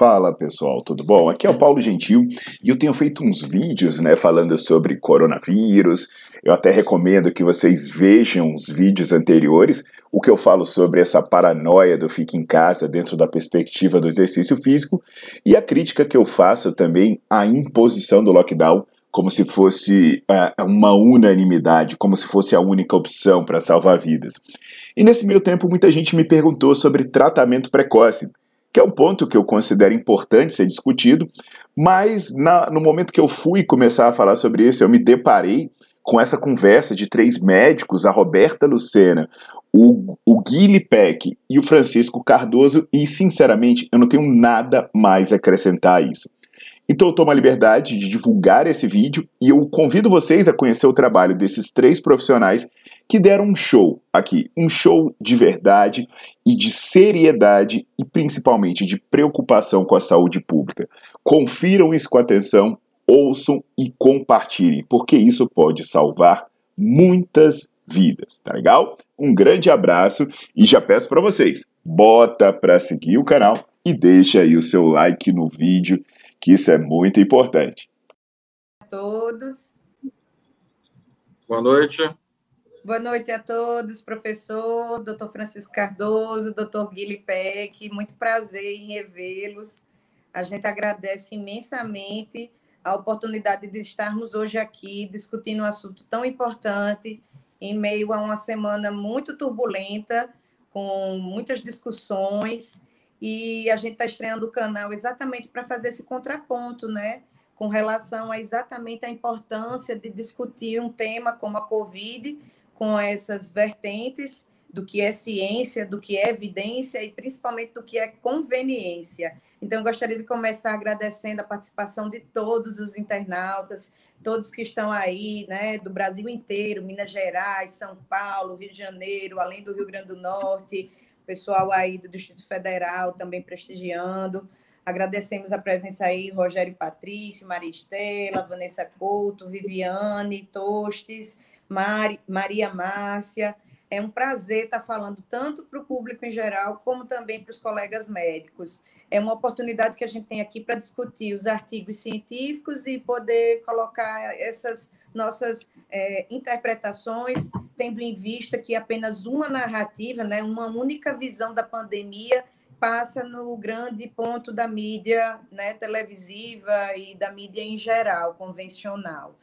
Fala pessoal, tudo bom? Aqui é o Paulo Gentil e eu tenho feito uns vídeos né, falando sobre coronavírus. Eu até recomendo que vocês vejam os vídeos anteriores, o que eu falo sobre essa paranoia do fique em casa dentro da perspectiva do exercício físico e a crítica que eu faço também à imposição do lockdown como se fosse uh, uma unanimidade, como se fosse a única opção para salvar vidas. E nesse meio tempo, muita gente me perguntou sobre tratamento precoce que é um ponto que eu considero importante ser discutido, mas na, no momento que eu fui começar a falar sobre isso, eu me deparei com essa conversa de três médicos, a Roberta Lucena, o, o Guilherme Peck e o Francisco Cardoso, e sinceramente eu não tenho nada mais a acrescentar a isso. Então eu tomo a liberdade de divulgar esse vídeo e eu convido vocês a conhecer o trabalho desses três profissionais que deram um show aqui, um show de verdade e de seriedade e principalmente de preocupação com a saúde pública. Confiram isso com atenção, ouçam e compartilhem, porque isso pode salvar muitas vidas, tá legal? Um grande abraço e já peço para vocês, bota para seguir o canal e deixa aí o seu like no vídeo que isso é muito importante. A todos. Boa noite. Boa noite a todos, professor, doutor Francisco Cardoso, doutor Guilherme Peck, muito prazer em revê-los. A gente agradece imensamente a oportunidade de estarmos hoje aqui discutindo um assunto tão importante em meio a uma semana muito turbulenta, com muitas discussões e a gente está estreando o canal exatamente para fazer esse contraponto, né? Com relação a exatamente a importância de discutir um tema como a Covid, com essas vertentes do que é ciência, do que é evidência e principalmente do que é conveniência. Então, eu gostaria de começar agradecendo a participação de todos os internautas, todos que estão aí, né, do Brasil inteiro, Minas Gerais, São Paulo, Rio de Janeiro, além do Rio Grande do Norte, pessoal aí do Distrito Federal também prestigiando. Agradecemos a presença aí, Rogério Patrício, Maria Estela, Vanessa Couto, Viviane, Tostes, Mari, Maria Márcia. É um prazer estar falando tanto para o público em geral, como também para os colegas médicos. É uma oportunidade que a gente tem aqui para discutir os artigos científicos e poder colocar essas nossas é, interpretações, tendo em vista que apenas uma narrativa, né, uma única visão da pandemia passa no grande ponto da mídia né, televisiva e da mídia em geral, convencional.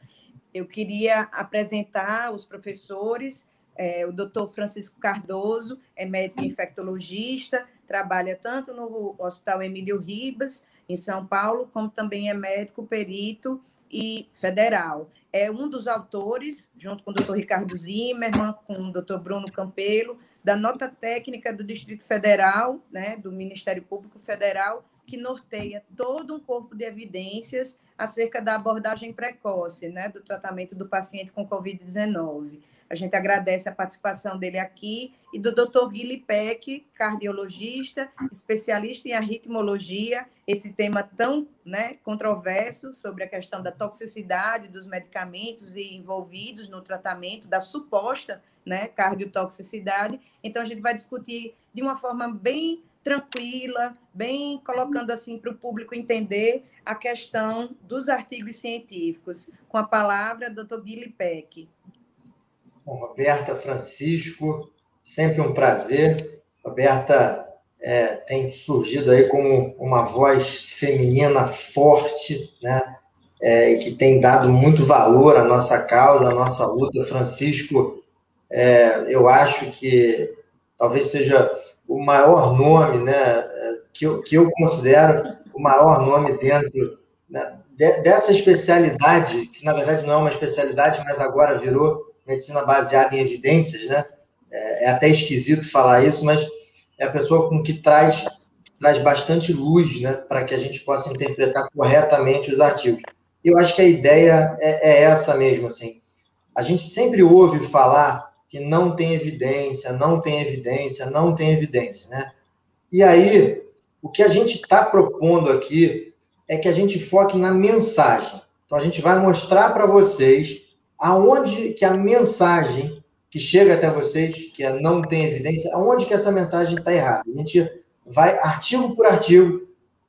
Eu queria apresentar os professores, é, o doutor Francisco Cardoso é médico infectologista, trabalha tanto no Hospital Emílio Ribas, em São Paulo, como também é médico perito e federal. É um dos autores, junto com o doutor Ricardo Zimmermann, com o doutor Bruno Campelo, da nota técnica do Distrito Federal, né, do Ministério Público Federal, que norteia todo um corpo de evidências acerca da abordagem precoce, né, do tratamento do paciente com Covid-19. A gente agradece a participação dele aqui e do Dr. Guilherme Peck, cardiologista, especialista em arritmologia, esse tema tão né, controverso sobre a questão da toxicidade dos medicamentos e envolvidos no tratamento da suposta né, cardiotoxicidade. Então, a gente vai discutir de uma forma bem tranquila, bem colocando assim para o público entender a questão dos artigos científicos. Com a palavra, Dr. Guilherme Peck. Bom, Roberta, Francisco, sempre um prazer. Roberta é, tem surgido aí como uma voz feminina forte, né? É, que tem dado muito valor à nossa causa, à nossa luta. Francisco, é, eu acho que talvez seja o maior nome, né, que eu, que eu considero o maior nome dentro né, de, dessa especialidade, que na verdade não é uma especialidade, mas agora virou medicina baseada em evidências, né? É, é até esquisito falar isso, mas é a pessoa com que traz traz bastante luz, né, para que a gente possa interpretar corretamente os artigos. Eu acho que a ideia é, é essa mesmo, assim. A gente sempre ouve falar que não tem evidência, não tem evidência, não tem evidência, né? E aí, o que a gente está propondo aqui é que a gente foque na mensagem. Então, a gente vai mostrar para vocês aonde que a mensagem que chega até vocês, que é não tem evidência, aonde que essa mensagem está errada. A gente vai artigo por artigo,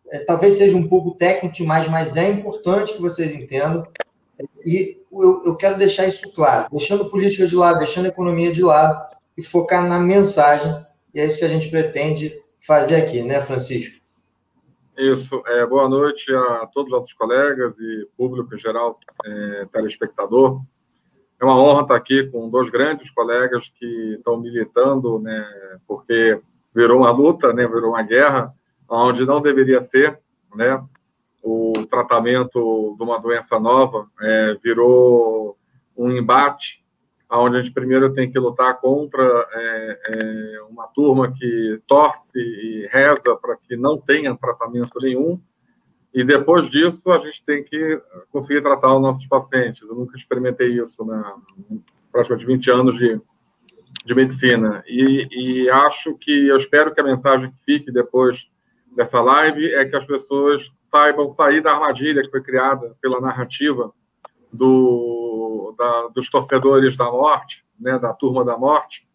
é, talvez seja um pouco técnico demais, mas é importante que vocês entendam. E eu, eu quero deixar isso claro, deixando política de lado, deixando economia de lado e focar na mensagem. E é isso que a gente pretende fazer aqui, né, Francisco? Isso. É, boa noite a todos os nossos colegas e público em geral, é, telespectador. É uma honra estar aqui com dois grandes colegas que estão militando, né, porque virou uma luta, né, virou uma guerra, onde não deveria ser, né, o tratamento de uma doença nova é, virou um embate, onde a gente primeiro tem que lutar contra é, é, uma turma que torce e reza para que não tenha tratamento nenhum, e depois disso, a gente tem que conseguir tratar os nossos pacientes. Eu nunca experimentei isso na praticamente 20 anos de, de medicina. E, e acho que, eu espero que a mensagem que fique depois dessa live é que as pessoas saibam sair da armadilha que foi criada pela narrativa do, da, dos torcedores da morte, né, da turma da morte,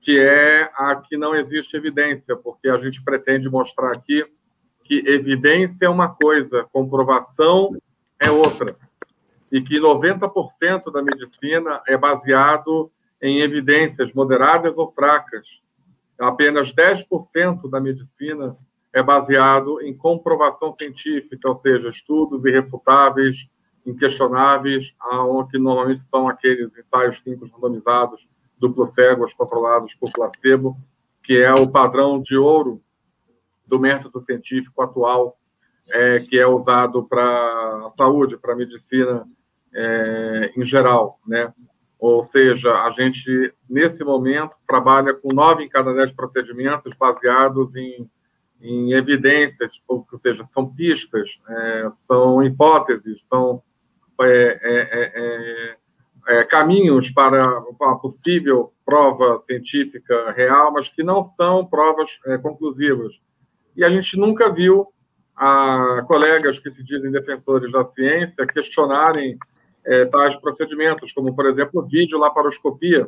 que é a que não existe evidência, porque a gente pretende mostrar aqui que evidência é uma coisa, comprovação é outra. E que 90% da medicina é baseado em evidências moderadas ou fracas. Apenas 10% da medicina é baseado em comprovação científica, ou seja, estudos irrefutáveis, inquestionáveis, que normalmente são aqueles ensaios clínicos randomizados, duplo cegos, controlados por placebo, que é o padrão de ouro do método científico atual é, que é usado para a saúde, para a medicina é, em geral, né? Ou seja, a gente, nesse momento, trabalha com nove em cada dez procedimentos baseados em, em evidências, ou, ou seja, são pistas, é, são hipóteses, são é, é, é, caminhos para uma possível prova científica real, mas que não são provas conclusivas. E a gente nunca viu a, colegas que se dizem defensores da ciência questionarem é, tais procedimentos, como, por exemplo, videolaparoscopia,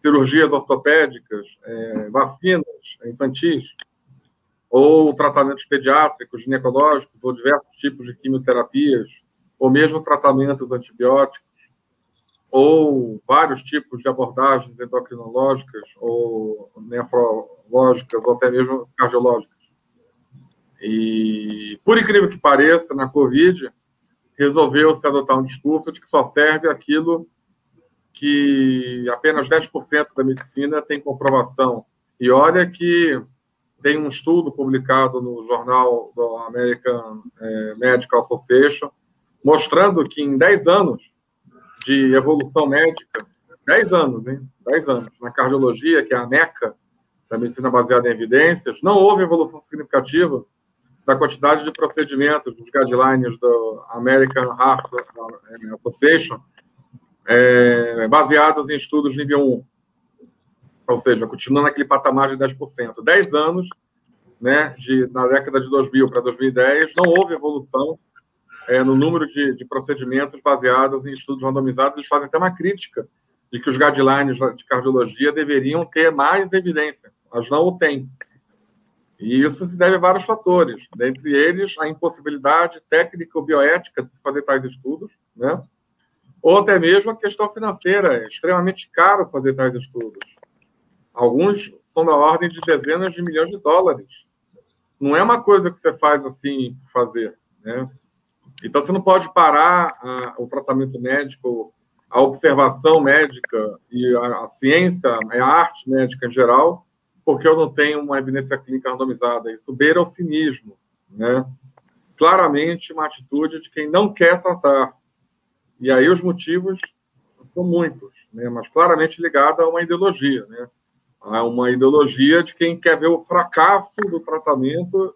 cirurgias ortopédicas, é, vacinas infantis, ou tratamentos pediátricos, ginecológicos, ou diversos tipos de quimioterapias, ou mesmo tratamentos antibióticos, ou vários tipos de abordagens endocrinológicas ou nefrológicas ou até mesmo cardiológicas. E, por incrível que pareça, na Covid, resolveu-se adotar um discurso de que só serve aquilo que apenas 10% da medicina tem comprovação. E olha que tem um estudo publicado no jornal do American eh, Medical Association mostrando que em 10 anos de evolução médica, 10 anos, hein? 10 anos. Na cardiologia, que é a meca da medicina baseada em evidências, não houve evolução significativa da quantidade de procedimentos dos guidelines do American Heart Association é, baseados em estudos nível 1. Ou seja, continuando naquele patamar de 10%. 10 anos, né, de, na década de 2000 para 2010, não houve evolução é, no número de, de, procedimentos baseados em estudos randomizados, eles fazem até uma crítica de que os guidelines de cardiologia deveriam ter mais evidência, mas não o têm. E isso se deve a vários fatores, dentre eles a impossibilidade técnica ou bioética de se fazer tais estudos, né? ou até mesmo a questão financeira, é extremamente caro fazer tais estudos. Alguns são da ordem de dezenas de milhões de dólares. Não é uma coisa que você faz assim, fazer, né? Então, você não pode parar a, o tratamento médico, a observação médica e a, a ciência, a arte médica em geral, porque eu não tenho uma evidência clínica randomizada. Isso beira o cinismo, né? Claramente uma atitude de quem não quer tratar. E aí os motivos são muitos, né? mas claramente ligado a uma ideologia, né? A uma ideologia de quem quer ver o fracasso do tratamento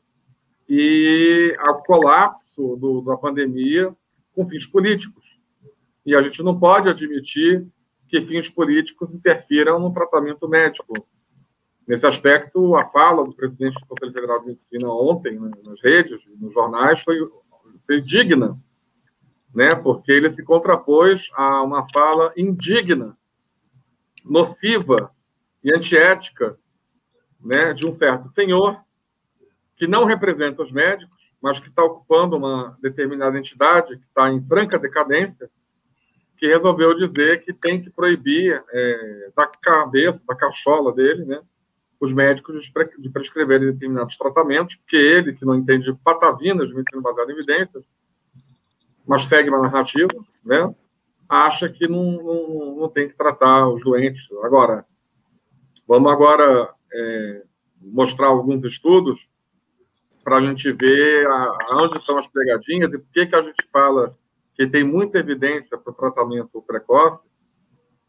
e ao colapso do, da pandemia com fins políticos. E a gente não pode admitir que fins políticos interfiram no tratamento médico. Nesse aspecto, a fala do presidente do Conselho Federal de Medicina ontem, né, nas redes, nos jornais, foi, foi digna, né, porque ele se contrapôs a uma fala indigna, nociva e antiética né, de um certo senhor que não representa os médicos, mas que está ocupando uma determinada entidade que está em franca decadência, que resolveu dizer que tem que proibir é, da cabeça, da cachola dele, né, os médicos de prescreverem determinados tratamentos, porque ele, que não entende patavinas de medicina baseada em evidências, mas segue uma narrativa, né, acha que não, não, não tem que tratar os doentes. Agora, vamos agora é, mostrar alguns estudos para a gente ver aonde estão as pegadinhas e por que, que a gente fala que tem muita evidência para o tratamento precoce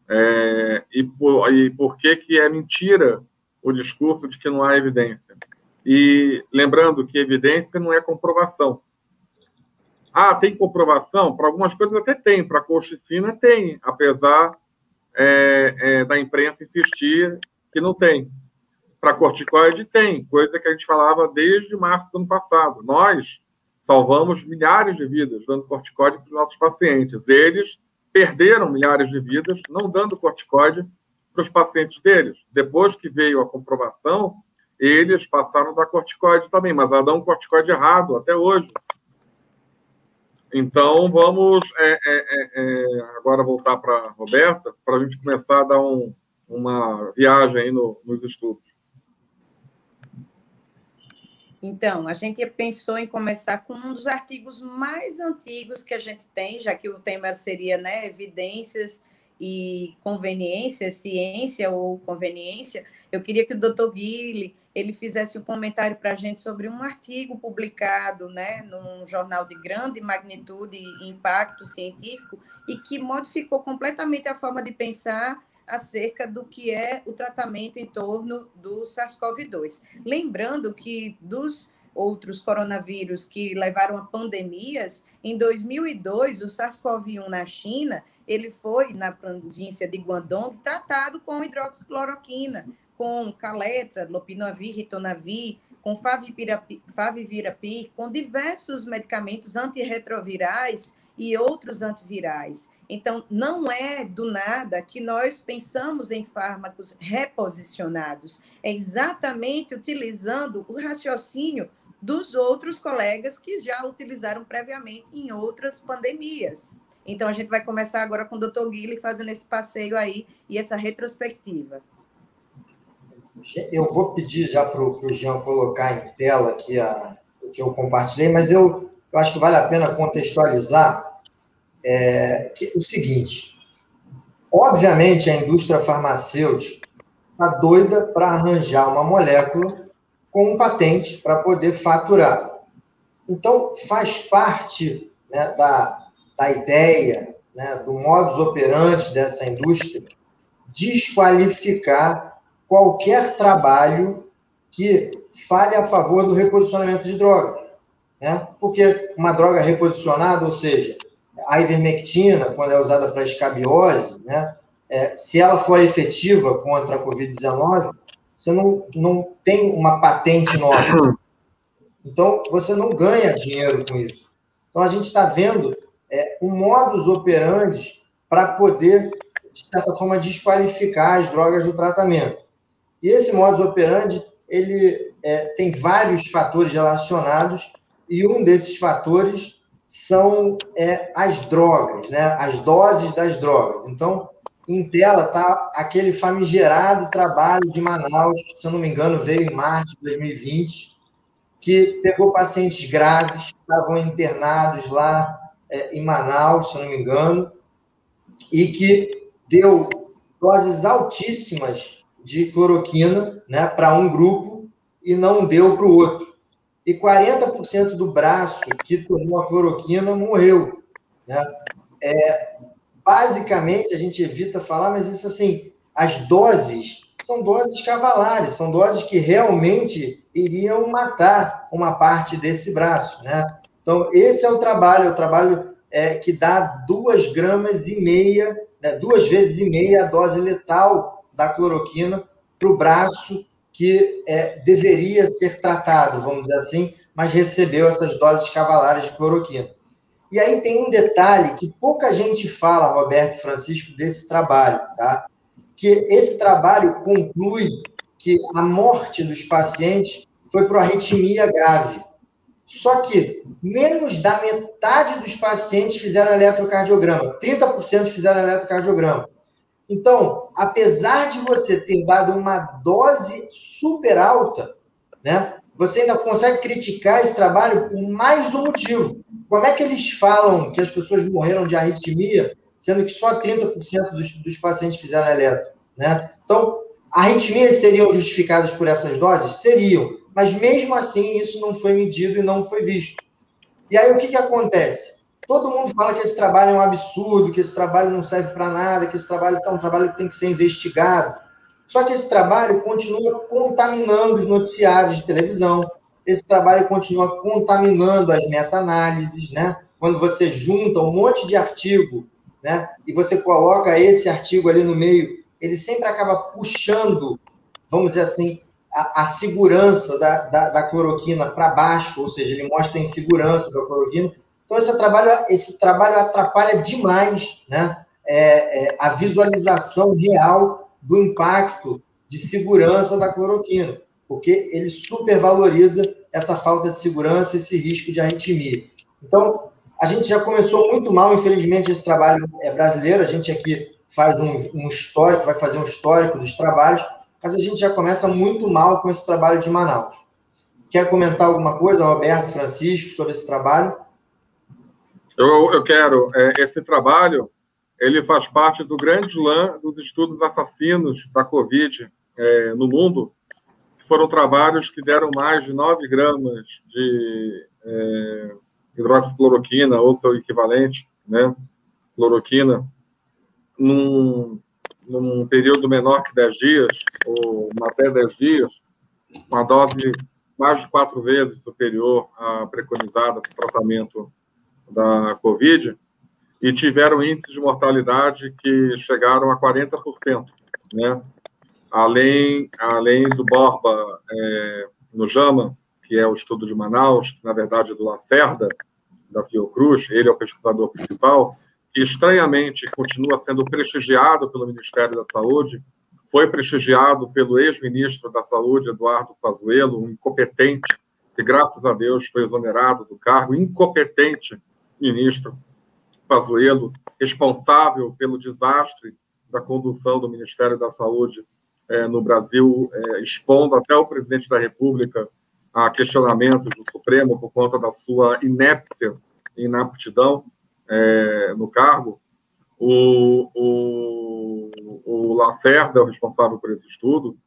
é, e, por, e por que, que é mentira o discurso de que não há evidência. E lembrando que evidência não é comprovação. Ah, tem comprovação? Para algumas coisas até tem, para a colchicina tem, apesar é, é, da imprensa insistir que não tem. Para corticoide tem, coisa que a gente falava desde março do ano passado. Nós salvamos milhares de vidas dando corticoide para os nossos pacientes. Eles perderam milhares de vidas não dando corticoide para os pacientes deles. Depois que veio a comprovação, eles passaram da corticoide também, mas a dar um corticoide errado até hoje. Então, vamos é, é, é, é agora voltar para a Roberta, para a gente começar a dar um, uma viagem no, nos estudos. Então, a gente pensou em começar com um dos artigos mais antigos que a gente tem, já que o tema seria né, evidências e conveniência, ciência ou conveniência, eu queria que o Dr. Guille ele fizesse um comentário para a gente sobre um artigo publicado, né, num jornal de grande magnitude e impacto científico e que modificou completamente a forma de pensar acerca do que é o tratamento em torno do SARS-CoV-2. Lembrando que dos outros coronavírus que levaram a pandemias, em 2002, o SARS-CoV-1 na China, ele foi, na província de Guangdong, tratado com hidroxicloroquina, com caletra, lopinavir, ritonavir, com favivirapir, com diversos medicamentos antirretrovirais e outros antivirais. Então, não é do nada que nós pensamos em fármacos reposicionados. É exatamente utilizando o raciocínio dos outros colegas que já utilizaram previamente em outras pandemias. Então, a gente vai começar agora com o Dr. Guilherme fazendo esse passeio aí e essa retrospectiva. Eu vou pedir já para o Jean colocar em tela aqui a, o que eu compartilhei, mas eu, eu acho que vale a pena contextualizar é, que, o seguinte: obviamente, a indústria farmacêutica está doida para arranjar uma molécula com um patente para poder faturar. Então, faz parte né, da, da ideia, né, do modus operandi dessa indústria, desqualificar qualquer trabalho que fale a favor do reposicionamento de drogas. Né? Porque uma droga reposicionada, ou seja, a ivermectina, quando é usada para escabiose, né, é, se ela for efetiva contra a Covid-19, você não, não tem uma patente nova. Então, você não ganha dinheiro com isso. Então, a gente está vendo é, um modus operandi para poder, de certa forma, desqualificar as drogas do tratamento. E esse modus operandi, ele é, tem vários fatores relacionados, e um desses fatores são é, as drogas, né? as doses das drogas. Então, em tela está aquele famigerado trabalho de Manaus, se eu não me engano, veio em março de 2020, que pegou pacientes graves, estavam internados lá é, em Manaus, se eu não me engano, e que deu doses altíssimas de cloroquina né, para um grupo e não deu para o outro. E 40% do braço que tomou a cloroquina morreu. Né? É, basicamente, a gente evita falar, mas isso assim, as doses são doses cavalares, são doses que realmente iriam matar uma parte desse braço, né? Então, esse é o trabalho, o trabalho é, que dá duas gramas e meia, né, duas vezes e meia a dose letal da cloroquina para o braço que é, deveria ser tratado, vamos dizer assim, mas recebeu essas doses cavalares de cloroquina. E aí tem um detalhe que pouca gente fala, Roberto Francisco, desse trabalho, tá? Que esse trabalho conclui que a morte dos pacientes foi por arritmia grave. Só que menos da metade dos pacientes fizeram eletrocardiograma, 30% fizeram eletrocardiograma. Então, apesar de você ter dado uma dose super alta, né, você ainda consegue criticar esse trabalho por mais um motivo. Como é que eles falam que as pessoas morreram de arritmia, sendo que só 30% dos, dos pacientes fizeram eletro? Né? Então, arritmias seriam justificadas por essas doses? Seriam, mas mesmo assim isso não foi medido e não foi visto. E aí o que, que acontece? Todo mundo fala que esse trabalho é um absurdo, que esse trabalho não serve para nada, que esse trabalho é um trabalho que tem que ser investigado. Só que esse trabalho continua contaminando os noticiários de televisão, esse trabalho continua contaminando as meta-análises, né? Quando você junta um monte de artigo, né? E você coloca esse artigo ali no meio, ele sempre acaba puxando, vamos dizer assim, a, a segurança da, da, da cloroquina para baixo, ou seja, ele mostra a insegurança da cloroquina. Então esse trabalho, esse trabalho atrapalha demais, né? É, é, a visualização real do impacto de segurança da cloroquina porque ele supervaloriza essa falta de segurança, esse risco de arritmia. Então, a gente já começou muito mal, infelizmente, esse trabalho é brasileiro, a gente aqui faz um, um histórico, vai fazer um histórico dos trabalhos, mas a gente já começa muito mal com esse trabalho de Manaus. Quer comentar alguma coisa, Roberto, Francisco, sobre esse trabalho? Eu, eu quero. É, esse trabalho, ele faz parte do grande lã dos estudos assassinos da Covid é, no mundo, foram trabalhos que deram mais de 9 gramas de é, hidroxicloroquina ou seu equivalente, né, cloroquina, num, num período menor que 10 dias, ou até 10 dias, uma dose mais de quatro vezes superior à preconizada para o tratamento da Covid, e tiveram índices de mortalidade que chegaram a 40%, né? além, além do Borba é, no JAMA, que é o estudo de Manaus, na verdade é do Lacerda, da Fiocruz, ele é o pesquisador principal, que estranhamente continua sendo prestigiado pelo Ministério da Saúde, foi prestigiado pelo ex-ministro da Saúde, Eduardo Pazuello, um incompetente, que graças a Deus foi exonerado do cargo, incompetente ministro Pazuello, responsável pelo desastre da condução do Ministério da Saúde é, no Brasil, é, expondo até o presidente da República a questionamentos do Supremo por conta da sua inépcia e inaptidão é, no cargo. O, o, o Lacerda é o responsável por esse estudo,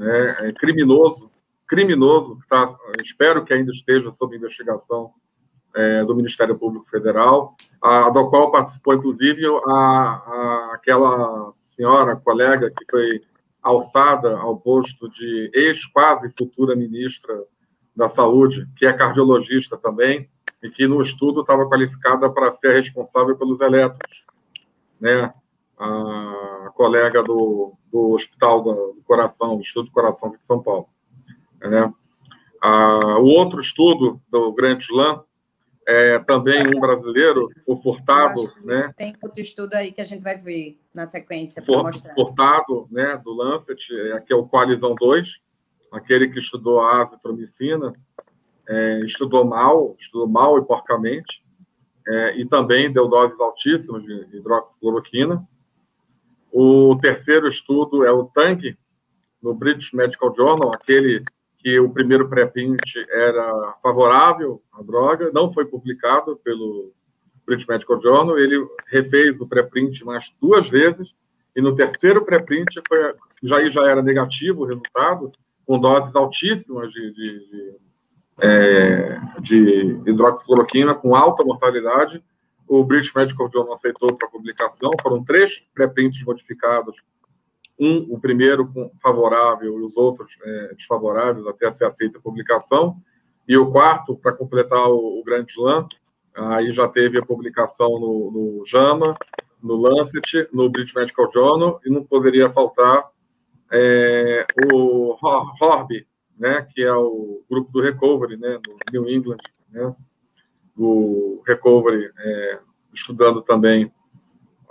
né, é criminoso, criminoso, tá, espero que ainda esteja sob investigação é, do Ministério Público Federal, a, do qual participou, inclusive, a, a, aquela senhora, colega, que foi alçada ao posto de ex-quase futura ministra da Saúde, que é cardiologista também, e que no estudo estava qualificada para ser responsável pelos eletros, né? A colega do, do Hospital do Coração, do Estudo do Coração de São Paulo, né? o outro estudo do Grande Slam é, também um brasileiro, o Furtado, né? Tem outro estudo aí que a gente vai ver na sequência para mostrar. Furtado, né, do Lancet, aqui é o Coalizão 2, aquele que estudou a azitromicina, é, estudou mal, estudou mal e porcamente, é, e também deu doses altíssimas de hidroxicloroquina. O terceiro estudo é o TANG, no British Medical Journal, aquele que o primeiro pré-print era favorável à droga, não foi publicado pelo British Medical Journal, ele refez o pré-print mais duas vezes, e no terceiro pré-print já, já era negativo o resultado, com doses altíssimas de, de, de, é, de hidroxicloroquina, com alta mortalidade. O British Medical Journal aceitou para publicação, foram três pré-prints modificados um, o primeiro favorável e os outros é, desfavoráveis até ser aceita a publicação, e o quarto, para completar o, o Grande Slam, aí já teve a publicação no, no JAMA, no Lancet, no British Medical Journal, e não poderia faltar é, o HORB, né, que é o grupo do Recovery, né, no New England, né, do Recovery, é, estudando também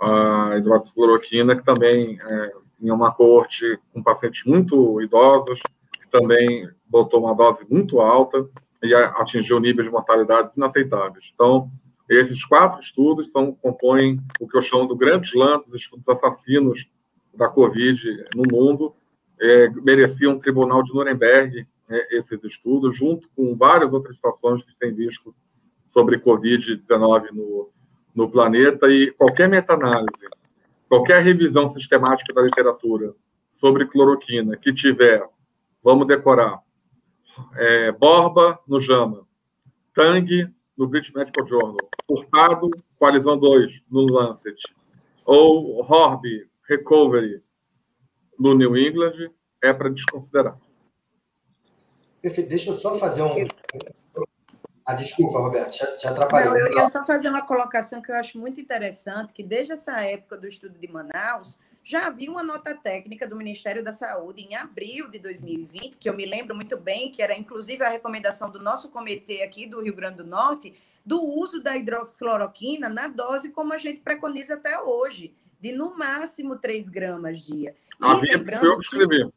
a hidroxicloroquina, que também é, em uma coorte com pacientes muito idosos, que também botou uma dose muito alta e atingiu níveis de mortalidade inaceitáveis. Então, esses quatro estudos são, compõem o que eu chamo do grande slam dos estudos assassinos da Covid no mundo. É, mereciam um tribunal de Nuremberg é, esses estudos, junto com várias outras situações que tem visto sobre Covid-19 no, no planeta. E qualquer meta-análise qualquer revisão sistemática da literatura sobre cloroquina que tiver, vamos decorar, é, Borba no JAMA, Tang no British Medical Journal, Furtado, Coalizão 2 no Lancet, ou Horby, Recovery no New England, é para desconsiderar. Perfeito. Deixa eu só fazer um, ah, desculpa, Roberto, te, te atrapalhei. Não, eu ia só fazer uma colocação que eu acho muito interessante, que desde essa época do estudo de Manaus, já havia uma nota técnica do Ministério da Saúde em abril de 2020, que eu me lembro muito bem, que era inclusive a recomendação do nosso comitê aqui do Rio Grande do Norte, do uso da hidroxicloroquina na dose como a gente preconiza até hoje, de no máximo 3 gramas dia. E lembrando eu escrevi.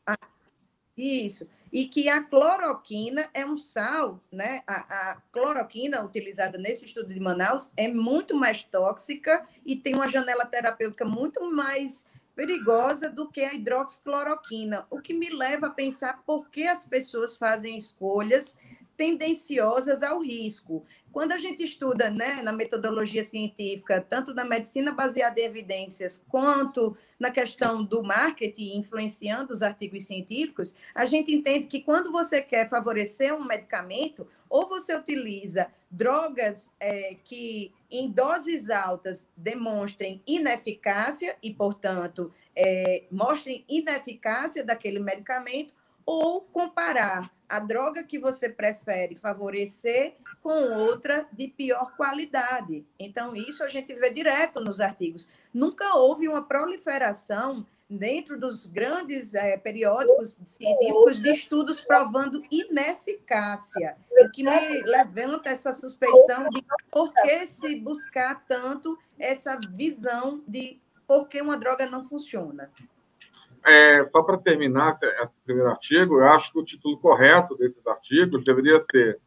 Que, isso e que a cloroquina é um sal, né? A, a, cloroquina utilizada nesse estudo de Manaus é muito mais tóxica e tem uma janela terapêutica muito mais perigosa do que a hidroxicloroquina, o que me leva a pensar por que as pessoas fazem escolhas tendenciosas ao risco. Quando a gente estuda né, na metodologia científica, tanto na medicina baseada em evidências, quanto na questão do marketing influenciando os artigos científicos, a gente entende que quando você quer favorecer um medicamento, ou você utiliza drogas é, que em doses altas demonstrem ineficácia e, portanto, é, mostrem ineficácia daquele medicamento, ou comparar a droga que você prefere favorecer com outra de pior qualidade. Então, isso a gente vê direto nos artigos. Nunca houve uma proliferação dentro dos grandes é, periódicos científicos de estudos provando ineficácia, o que me levanta essa suspeição de por que se buscar tanto essa visão de por que uma droga não funciona é, só para terminar esse primeiro artigo, eu acho que o título correto desses artigos deveria ser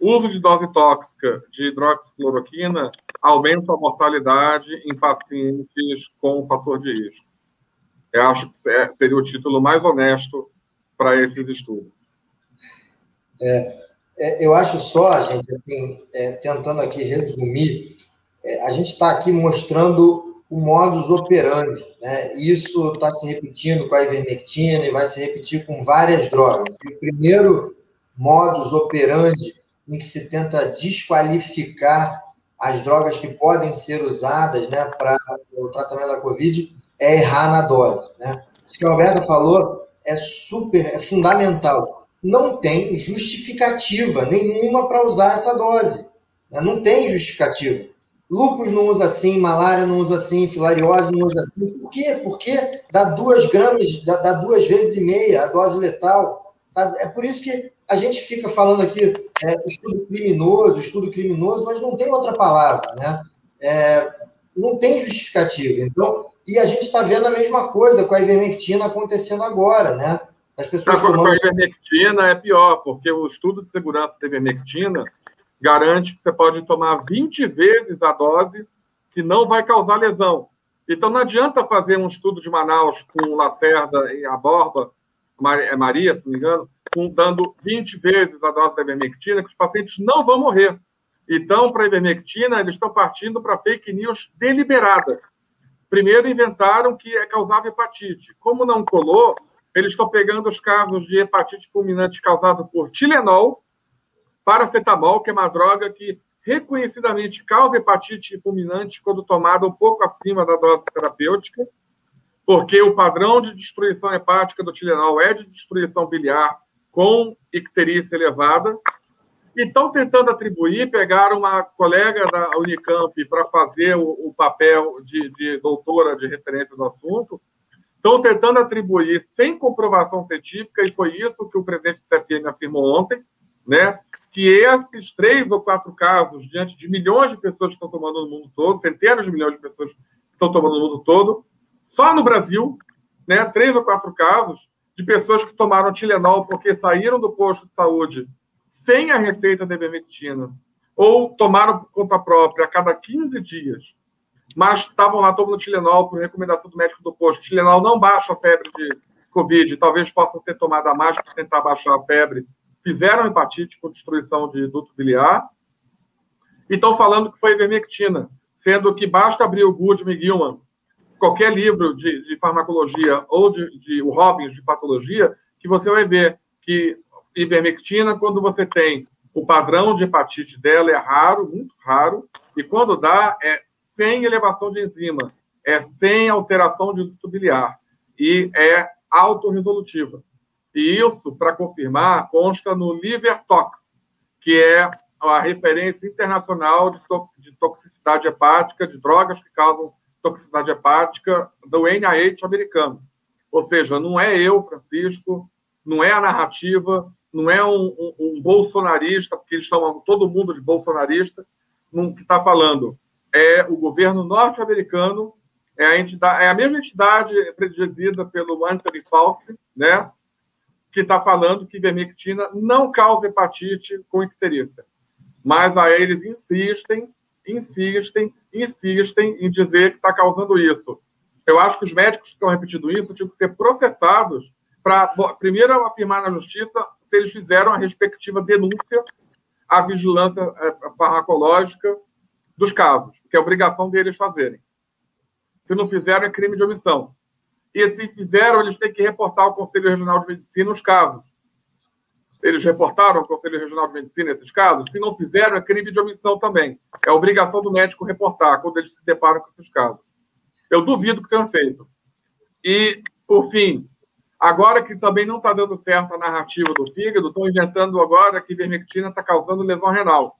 uso de dose tóxica de hidroxicloroquina aumenta a mortalidade em pacientes com fator de risco. Eu acho que é, seria o título mais honesto para esses estudos. É, é, eu acho só, gente, assim, é, tentando aqui resumir, é, a gente está aqui mostrando o modus operandi. Né? Isso está se repetindo com a ivermectina e vai se repetir com várias drogas. E o primeiro modus operandi em que se tenta desqualificar as drogas que podem ser usadas né, para o tratamento da Covid é errar na dose. Né? Isso que a Alberto falou é super, é fundamental. Não tem justificativa nenhuma para usar essa dose. Né? Não tem justificativa. Lupus não usa assim, malária não usa assim, filariose não usa assim. Por quê? Porque dá duas gramas, dá, dá duas vezes e meia a dose letal. Tá? É por isso que a gente fica falando aqui é, estudo criminoso, estudo criminoso, mas não tem outra palavra, né? É, não tem justificativa. Então, e a gente está vendo a mesma coisa com a ivermectina acontecendo agora, né? As pessoas tomando... Com a ivermectina é pior, porque o estudo de segurança da ivermectina garante que você pode tomar 20 vezes a dose que não vai causar lesão. Então, não adianta fazer um estudo de Manaus com Lacerda e a Borba, é Maria, se não me engano, com, dando 20 vezes a dose da ivermectina, que os pacientes não vão morrer. Então, para a ivermectina, eles estão partindo para fake news deliberadas. Primeiro, inventaram que é causava hepatite. Como não colou, eles estão pegando os casos de hepatite fulminante causado por Tilenol, paracetamol, que é uma droga que reconhecidamente causa hepatite fulminante quando tomada um pouco acima da dose terapêutica, porque o padrão de destruição hepática do Tilenol é de destruição biliar com icterícia elevada. E estão tentando atribuir, pegaram uma colega da Unicamp para fazer o, o papel de, de doutora de referência no assunto, estão tentando atribuir sem comprovação científica, e foi isso que o presidente do CFM afirmou ontem, né, que esses três ou quatro casos, diante de milhões de pessoas que estão tomando no mundo todo, centenas de milhões de pessoas que estão tomando no mundo todo, só no Brasil, né, três ou quatro casos de pessoas que tomaram Tilenol porque saíram do posto de saúde sem a receita de ivermectina, ou tomaram por conta própria a cada 15 dias, mas estavam lá tomando Tilenol por recomendação do médico do posto. Tilenol não baixa a febre de Covid, talvez possam ter tomado a mais para tentar baixar a febre fizeram hepatite com destruição de duto biliar e estão falando que foi ivermectina, sendo que basta abrir o Goodman Gilman, qualquer livro de, de farmacologia ou de, de, o Robbins de patologia, que você vai ver que ivermectina, quando você tem o padrão de hepatite dela, é raro, muito raro, e quando dá, é sem elevação de enzima, é sem alteração de duto biliar, e é autorresolutiva. E isso, para confirmar, consta no LiverTox, que é a referência internacional de, to de toxicidade hepática, de drogas que causam toxicidade hepática do NIH americano. Ou seja, não é eu, Francisco, não é a narrativa, não é um, um, um bolsonarista, porque eles chamam todo mundo de bolsonarista, que está falando. É o governo norte-americano, é a, é a mesma entidade presidida pelo Anthony Fauci, né? Que está falando que ivermectina não causa hepatite com icterícia. Mas aí eles insistem, insistem, insistem em dizer que está causando isso. Eu acho que os médicos que estão repetindo isso tinham que ser processados para, primeiro, afirmar na justiça se eles fizeram a respectiva denúncia à vigilância é, farmacológica dos casos, que é obrigação deles fazerem. Se não fizeram, é crime de omissão. E se fizeram, eles têm que reportar ao Conselho Regional de Medicina os casos. Eles reportaram ao Conselho Regional de Medicina esses casos? Se não fizeram, é crime de omissão também. É obrigação do médico reportar quando eles se deparam com esses casos. Eu duvido que tenham feito. E, por fim, agora que também não está dando certo a narrativa do fígado, estão inventando agora que ivermectina está causando lesão renal.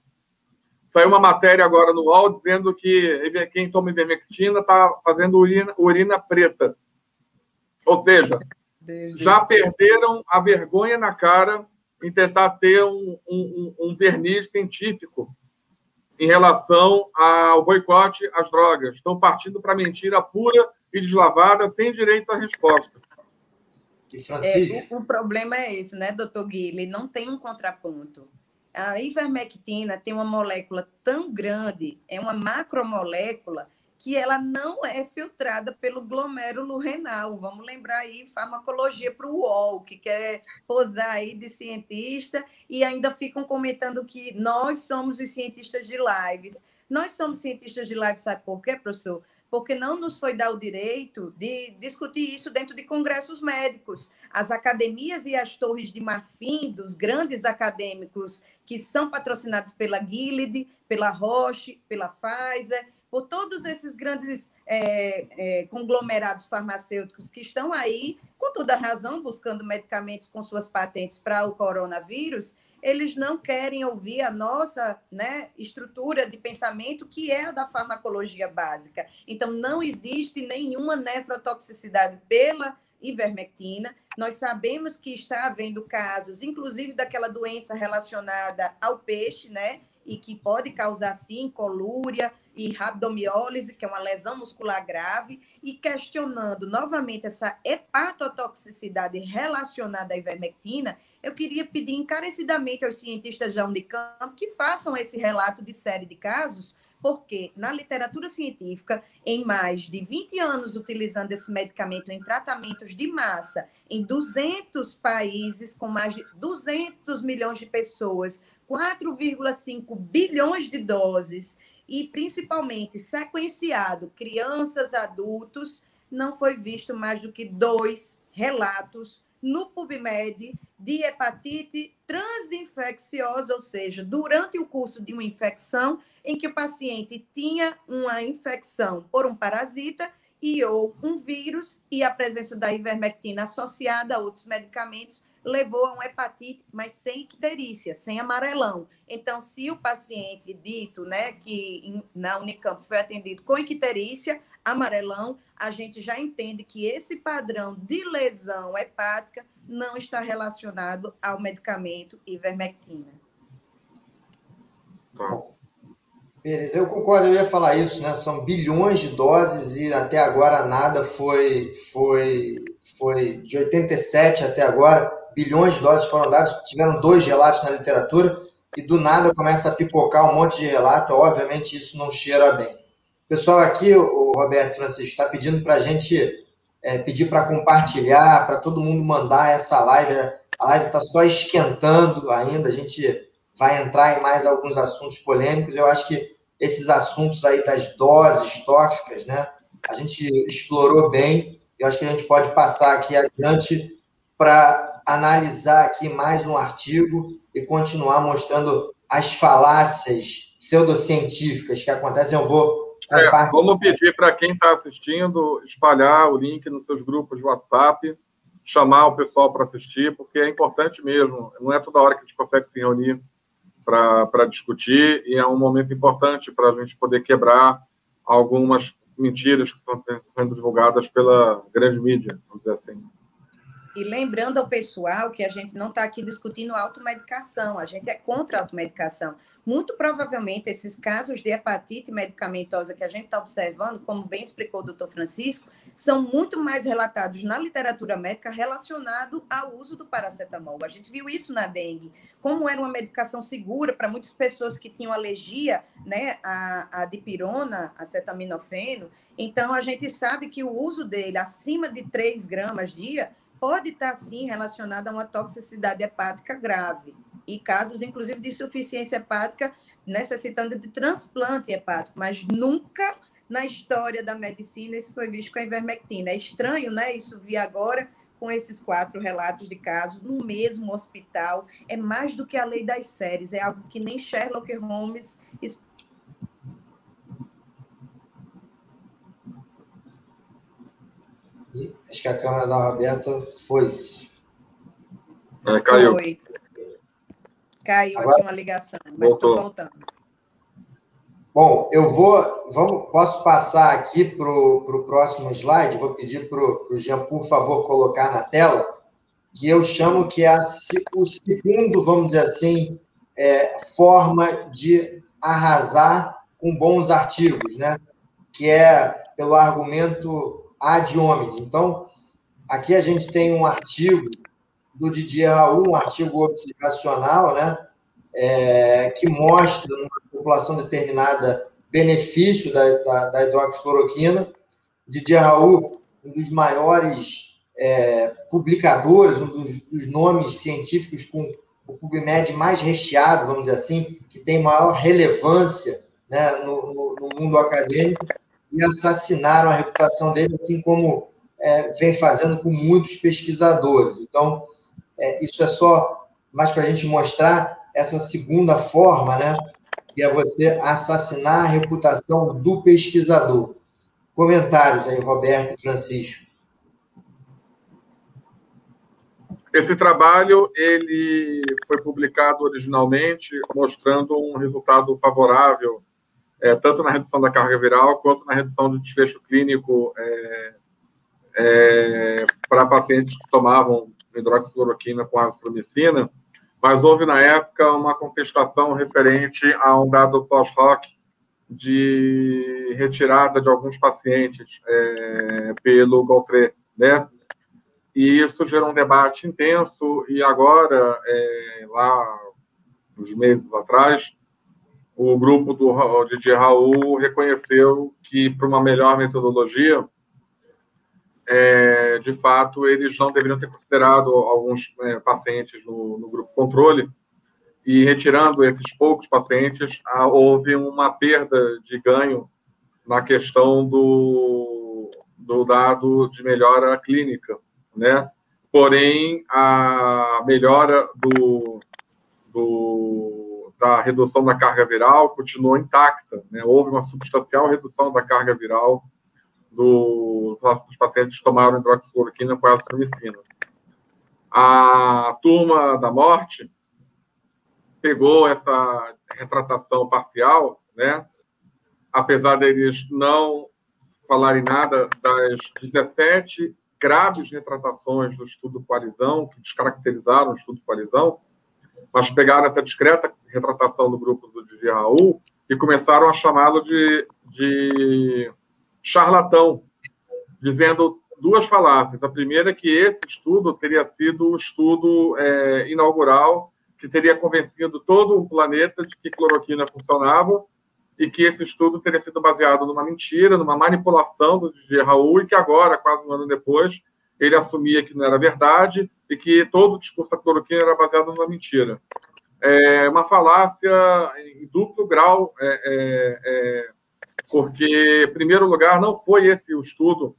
Saiu uma matéria agora no UOL dizendo que quem toma ivermectina está fazendo urina, urina preta. Ou seja, já perderam a vergonha na cara em tentar ter um, um, um verniz científico em relação ao boicote às drogas. Estão partindo para mentira pura e deslavada, sem direito à resposta. É, o, o, problema é esse, né, doutor Guilherme? Não tem um contraponto. A ivermectina tem uma molécula tão grande, é uma macromolécula, que ela não é filtrada pelo glomérulo renal. Vamos lembrar aí farmacologia para o UOL, que quer posar aí de cientista e ainda ficam comentando que nós somos os cientistas de lives. Nós somos cientistas de lives, sabe por quê, professor? Porque não nos foi dar o direito de discutir isso dentro de congressos médicos. As academias e as torres de marfim dos grandes acadêmicos que são patrocinados pela Gilead, pela Roche, pela Pfizer, por todos esses grandes é, é, conglomerados farmacêuticos que estão aí, com toda razão, buscando medicamentos com suas patentes para o coronavírus, eles não querem ouvir a nossa né, estrutura de pensamento, que é a da farmacologia básica. Então, não existe nenhuma nefrotoxicidade pela ivermectina. Nós sabemos que está havendo casos, inclusive daquela doença relacionada ao peixe, né? E que pode causar, sim, colúria, e rabdomiólise, que é uma lesão muscular grave, e questionando novamente essa hepatotoxicidade relacionada à ivermectina, eu queria pedir encarecidamente aos cientistas da Unicamp que façam esse relato de série de casos, porque na literatura científica, em mais de 20 anos utilizando esse medicamento em tratamentos de massa, em 200 países, com mais de 200 milhões de pessoas, 4,5 bilhões de doses, e principalmente sequenciado crianças, adultos, não foi visto mais do que dois relatos no PubMed de hepatite transinfecciosa, ou seja, durante o curso de uma infecção em que o paciente tinha uma infecção por um parasita e ou um vírus e a presença da ivermectina associada a outros medicamentos levou a uma hepatite, mas sem icterícia, sem amarelão. Então, se o paciente dito, né, que na Unicamp foi atendido com icterícia, amarelão, a gente já entende que esse padrão de lesão hepática não está relacionado ao medicamento ivermectina. Beleza, eu concordo, eu ia falar isso, né? São bilhões de doses e até agora nada foi, foi, foi de 87 até agora, bilhões de doses foram dadas, tiveram dois relatos na literatura e do nada começa a pipocar um monte de relato, obviamente isso não cheira bem. Pessoal, aqui o Roberto Francisco está pedindo para a gente é, pedir para compartilhar, para todo mundo mandar essa live. A live está só esquentando ainda, a gente vai entrar em mais alguns assuntos polêmicos. Eu acho que esses assuntos aí das doses tóxicas, né? A gente explorou bem. Eu acho que a gente pode passar aqui adiante para analisar aqui mais um artigo e continuar mostrando as falácias pseudocientíficas que acontecem. Eu vou é, vamos pedir para quem está assistindo espalhar o link nos seus grupos de WhatsApp, chamar o pessoal para assistir, porque é importante mesmo. Não é toda hora que a gente consegue se reunir para discutir e é um momento importante para a gente poder quebrar algumas mentiras que estão sendo divulgadas pela grande mídia, vamos dizer assim. E lembrando ao pessoal que a gente não está aqui discutindo automedicação, a gente é contra a automedicação. Muito provavelmente, esses casos de hepatite medicamentosa que a gente está observando, como bem explicou o doutor Francisco, são muito mais relatados na literatura médica relacionado ao uso do paracetamol. A gente viu isso na dengue, como era uma medicação segura para muitas pessoas que tinham alergia né, à, à dipirona, acetaminofeno. Então, a gente sabe que o uso dele acima de 3 gramas dia pode estar, sim, relacionada a uma toxicidade hepática grave e casos, inclusive, de insuficiência hepática necessitando de transplante hepático, mas nunca na história da medicina isso foi visto com a ivermectina. É estranho, né? Isso vi agora com esses quatro relatos de casos no mesmo hospital. É mais do que a lei das séries, é algo que nem Sherlock Holmes Acho que a câmera da Roberta foi-se. É, caiu. Foi. Caiu Agora, aqui uma ligação, mas estou voltando. Bom, eu vou. Vamos, posso passar aqui para o próximo slide? Vou pedir para o Jean, por favor, colocar na tela, que eu chamo que é a, o segundo, vamos dizer assim, é, forma de arrasar com bons artigos, né? Que é pelo argumento ad hominem. Então, aqui a gente tem um artigo do Didier Raul, um artigo observacional, né, é, que mostra numa população determinada benefício da, da, da hidroxicloroquina. Didier Raul, um dos maiores é, publicadores, um dos, dos, nomes científicos com o PubMed mais recheado, vamos dizer assim, que tem maior relevância né, no, no, no mundo acadêmico, e assassinaram a reputação dele, assim como é, vem fazendo com muitos pesquisadores. Então, é, isso é só mais para a gente mostrar essa segunda forma, né? Que é você assassinar a reputação do pesquisador. Comentários aí, Roberto e Francisco. Esse trabalho ele foi publicado originalmente mostrando um resultado favorável é, tanto na redução da carga viral quanto na redução do desfecho clínico é, é, para pacientes que tomavam hidroxicloroquina com azitromicina, mas houve na época uma contestação referente a um dado pós-hoc de retirada de alguns pacientes é, pelo Goltret, né? E isso gerou um debate intenso e agora, é, lá uns meses atrás, o grupo do Didier Raul reconheceu que, para uma melhor metodologia, é, de fato, eles não deveriam ter considerado alguns é, pacientes no, no, grupo controle, e retirando esses poucos pacientes, houve uma perda de ganho na questão do, do dado de melhora clínica, né? Porém, a melhora do, do da redução da carga viral continuou intacta. Né? Houve uma substancial redução da carga viral do, dos pacientes que tomaram hidroxicloroquina com azitromicina. A turma da morte pegou essa retratação parcial, né? apesar deles não falarem nada das 17 graves retratações do estudo Qualizão, que descaracterizaram o estudo Qualizão, mas pegaram essa discreta retratação do grupo do Didi Raul e começaram a chamá-lo de, de charlatão, dizendo duas falácias. A primeira é que esse estudo teria sido o estudo é, inaugural que teria convencido todo o planeta de que cloroquina funcionava e que esse estudo teria sido baseado numa mentira, numa manipulação do Didi Raul e que agora, quase um ano depois, ele assumia que não era verdade e que todo o discurso da cloroquina era baseado numa mentira. É uma falácia em duplo grau, é, é, é, porque, em primeiro lugar, não foi esse o estudo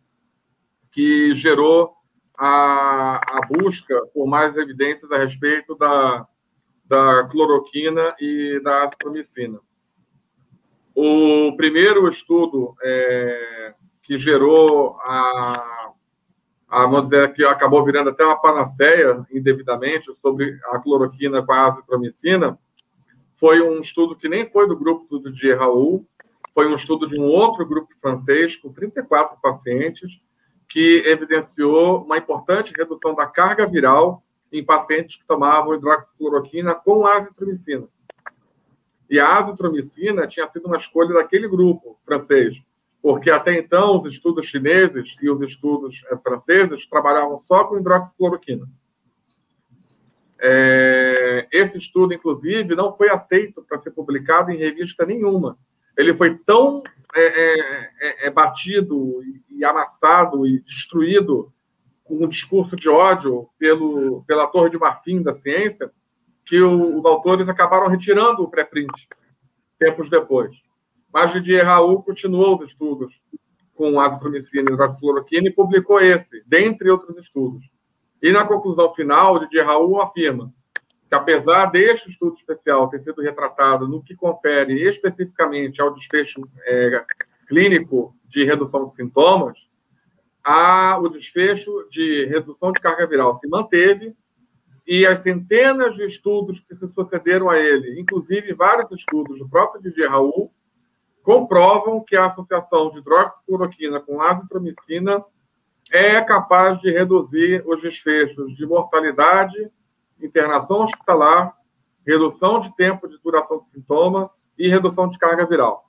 que gerou a, a busca por mais evidências a respeito da, da cloroquina e da azitromicina. O primeiro estudo é, que gerou a vamos dizer que acabou virando até uma panaceia indevidamente sobre a cloroquina com a azitromicina, foi um estudo que nem foi do grupo do Didier Raul, foi um estudo de um outro grupo francês com 34 pacientes que evidenciou uma importante redução da carga viral em pacientes que tomavam hidroxicloroquina com azitromicina. E a azitromicina tinha sido uma escolha daquele grupo francês, porque até então os estudos chineses e os estudos é, franceses trabalhavam só com hidroxicloroquina. É, esse estudo, inclusive, não foi aceito para ser publicado em revista nenhuma. Ele foi tão é, é, batido e amassado e destruído com um discurso de ódio pelo, pela torre de marfim da ciência que o, os autores acabaram retirando o pré-print tempos depois. Mas Didier Raul continuou os estudos com azitromicina e hidroxicloroquina e publicou esse, dentre outros estudos. E na conclusão final, Didier Raul afirma que, apesar deste estudo especial ter sido retratado no que confere especificamente ao desfecho é, clínico de redução de sintomas, a, o desfecho de redução de carga viral se manteve e as centenas de estudos que se sucederam a ele, inclusive vários estudos do próprio Didier Raul, comprovam que a associação de hidroxicloroquina com azitromicina é capaz de reduzir os desfechos de mortalidade, internação hospitalar, redução de tempo de duração do sintoma e redução de carga viral.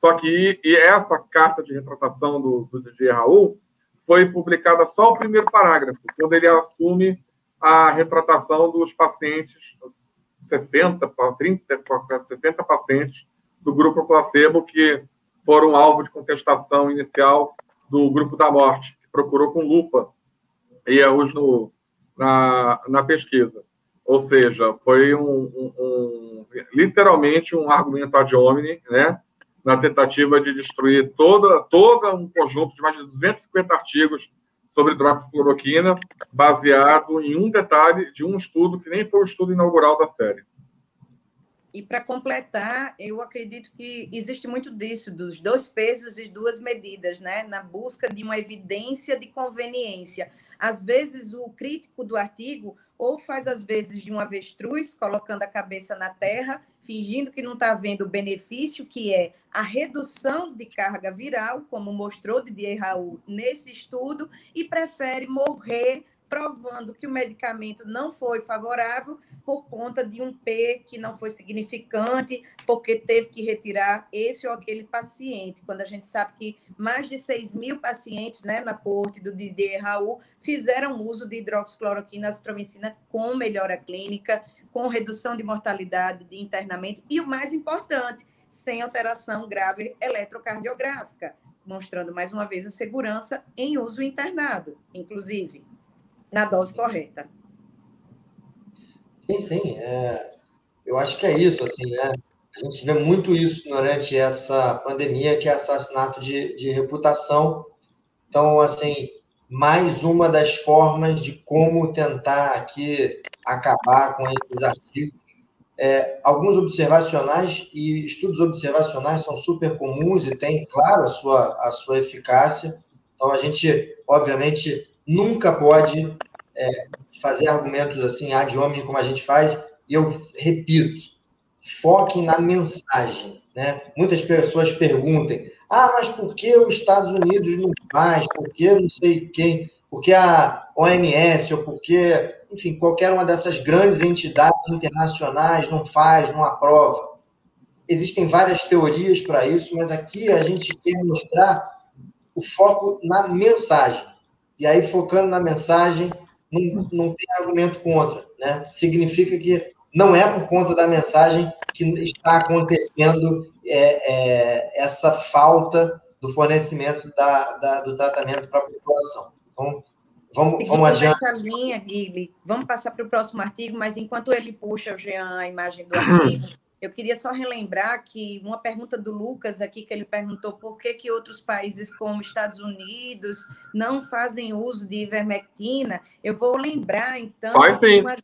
Só que e essa carta de retratação do, do Didier Raul foi publicada só o primeiro parágrafo, quando ele assume a retratação dos pacientes, 60, 30, 70 pacientes do grupo placebo, que foram alvo de contestação inicial do grupo da morte, que procurou com lupa erros no, na, na pesquisa. Ou seja, foi um, um, um, literalmente um argumento ad hominem, né? na tentativa de destruir toda, todo um conjunto de mais de 250 artigos sobre hidroxicloroquina, baseado em um detalhe de um estudo que nem foi o estudo inaugural da série. E para completar, eu acredito que existe muito disso, dos dois pesos e duas medidas, né? Na busca de uma evidência de conveniência. Às vezes, o crítico do artigo ou faz, às vezes, de um avestruz, colocando a cabeça na terra, fingindo que não está vendo o benefício, que é a redução de carga viral, como mostrou Didier Raul nesse estudo, e prefere morrer provando que o medicamento não foi favorável por conta de um P que não foi significante, porque teve que retirar esse ou aquele paciente. Quando a gente sabe que mais de 6 mil pacientes né, na corte do Didier Raul fizeram uso de hidroxicloroquina, azitromicina com melhora clínica, com redução de mortalidade, de internamento e o mais importante, sem alteração grave eletrocardiográfica, mostrando mais uma vez a segurança em uso internado, inclusive, na dose correta. Sim, sim. É, eu acho que é isso, assim, né? A gente vê muito isso durante essa pandemia, que é assassinato de, de reputação. Então, assim, mais uma das formas de como tentar aqui acabar com esses artigos. É, alguns observacionais e estudos observacionais são super comuns e têm, claro, a sua, a sua eficácia. Então, a gente, obviamente, nunca pode é, fazer argumentos assim, ad hominem, como a gente faz. E eu repito, foquem na mensagem. Né? Muitas pessoas perguntem, ah, mas por que os Estados Unidos não faz? Por que não sei quem? Por que a OMS ou por que, enfim, qualquer uma dessas grandes entidades internacionais não faz, não aprova? Existem várias teorias para isso, mas aqui a gente quer mostrar o foco na mensagem. E aí, focando na mensagem, não, não tem argumento contra. Né? Significa que não é por conta da mensagem que está acontecendo é, é, essa falta do fornecimento da, da, do tratamento para a população. Então, vamos, vamos adiante. Essa linha, Guilherme, vamos passar para o próximo artigo, mas enquanto ele puxa, o Jean, a imagem do artigo, eu queria só relembrar que uma pergunta do Lucas aqui, que ele perguntou por que, que outros países como Estados Unidos não fazem uso de ivermectina, eu vou lembrar, então, uma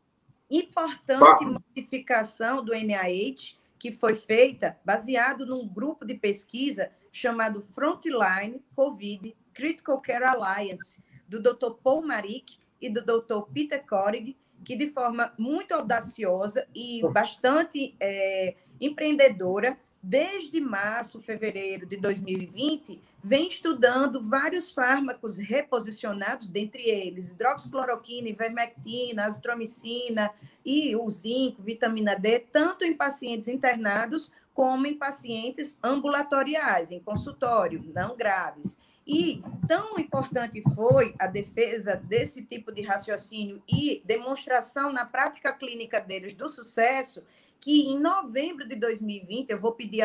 importante modificação do NIH que foi feita baseado num grupo de pesquisa chamado Frontline COVID Critical Care Alliance, do Dr. Paul Marik e do Dr. Peter Korig, que de forma muito audaciosa e bastante é, empreendedora desde março, fevereiro de 2020, vem estudando vários fármacos reposicionados, dentre eles hidroxicloroquina, ivermectina, azitromicina e o zinco, vitamina D, tanto em pacientes internados como em pacientes ambulatoriais, em consultório, não graves. E tão importante foi a defesa desse tipo de raciocínio e demonstração na prática clínica deles do sucesso, que em novembro de 2020, eu vou pedir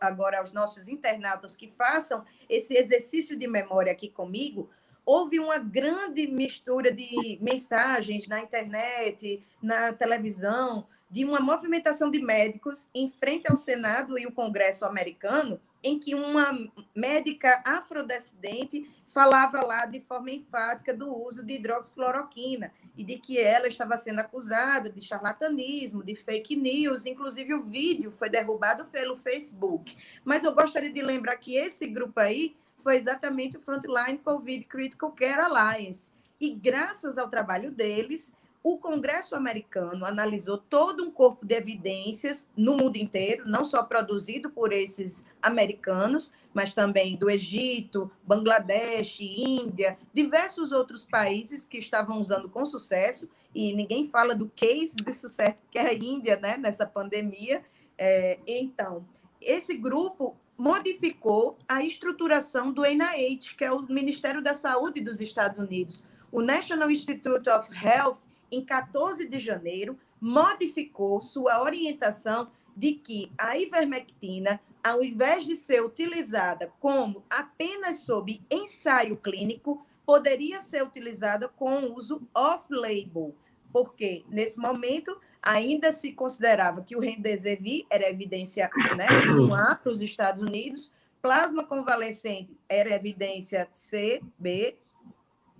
agora aos nossos internautas que façam esse exercício de memória aqui comigo, houve uma grande mistura de mensagens na internet, na televisão, de uma movimentação de médicos em frente ao Senado e o Congresso americano, em que uma médica afrodescendente falava lá de forma enfática do uso de hidroxicloroquina e de que ela estava sendo acusada de charlatanismo, de fake news, inclusive o vídeo foi derrubado pelo Facebook. Mas eu gostaria de lembrar que esse grupo aí foi exatamente o Frontline COVID Critical Care Alliance. E graças ao trabalho deles, o Congresso americano analisou todo um corpo de evidências no mundo inteiro, não só produzido por esses americanos, mas também do Egito, Bangladesh, Índia, diversos outros países que estavam usando com sucesso, e ninguém fala do case de sucesso que é a Índia, né, nessa pandemia. É, então, esse grupo modificou a estruturação do NIH, que é o Ministério da Saúde dos Estados Unidos. O National Institute of Health em 14 de janeiro, modificou sua orientação de que a ivermectina, ao invés de ser utilizada como apenas sob ensaio clínico, poderia ser utilizada com uso off-label, porque nesse momento ainda se considerava que o remdesivir era evidência né, 1A para os Estados Unidos, plasma convalescente era evidência C, B,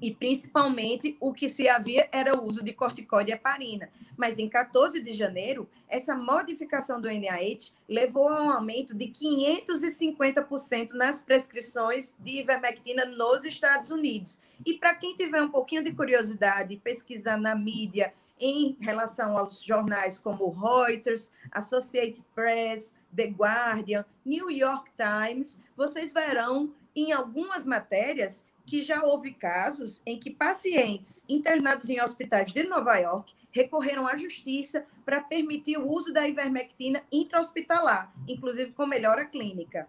e principalmente o que se havia era o uso de corticóide e heparina. Mas em 14 de janeiro, essa modificação do NIH levou a um aumento de 550% nas prescrições de ivermectina nos Estados Unidos. E para quem tiver um pouquinho de curiosidade, pesquisar na mídia em relação aos jornais como Reuters, Associated Press, The Guardian, New York Times, vocês verão em algumas matérias que já houve casos em que pacientes internados em hospitais de Nova York recorreram à justiça para permitir o uso da ivermectina intra-hospitalar, inclusive com melhora clínica.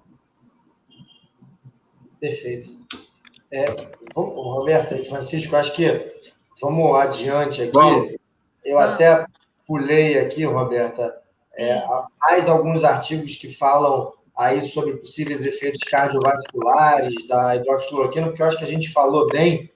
Perfeito. É, vamos, Roberta e Francisco, acho que vamos adiante aqui. Eu até pulei aqui, Roberta, é, mais alguns artigos que falam aí sobre possíveis efeitos cardiovasculares da hidroxicloroquina, porque eu acho que a gente falou bem.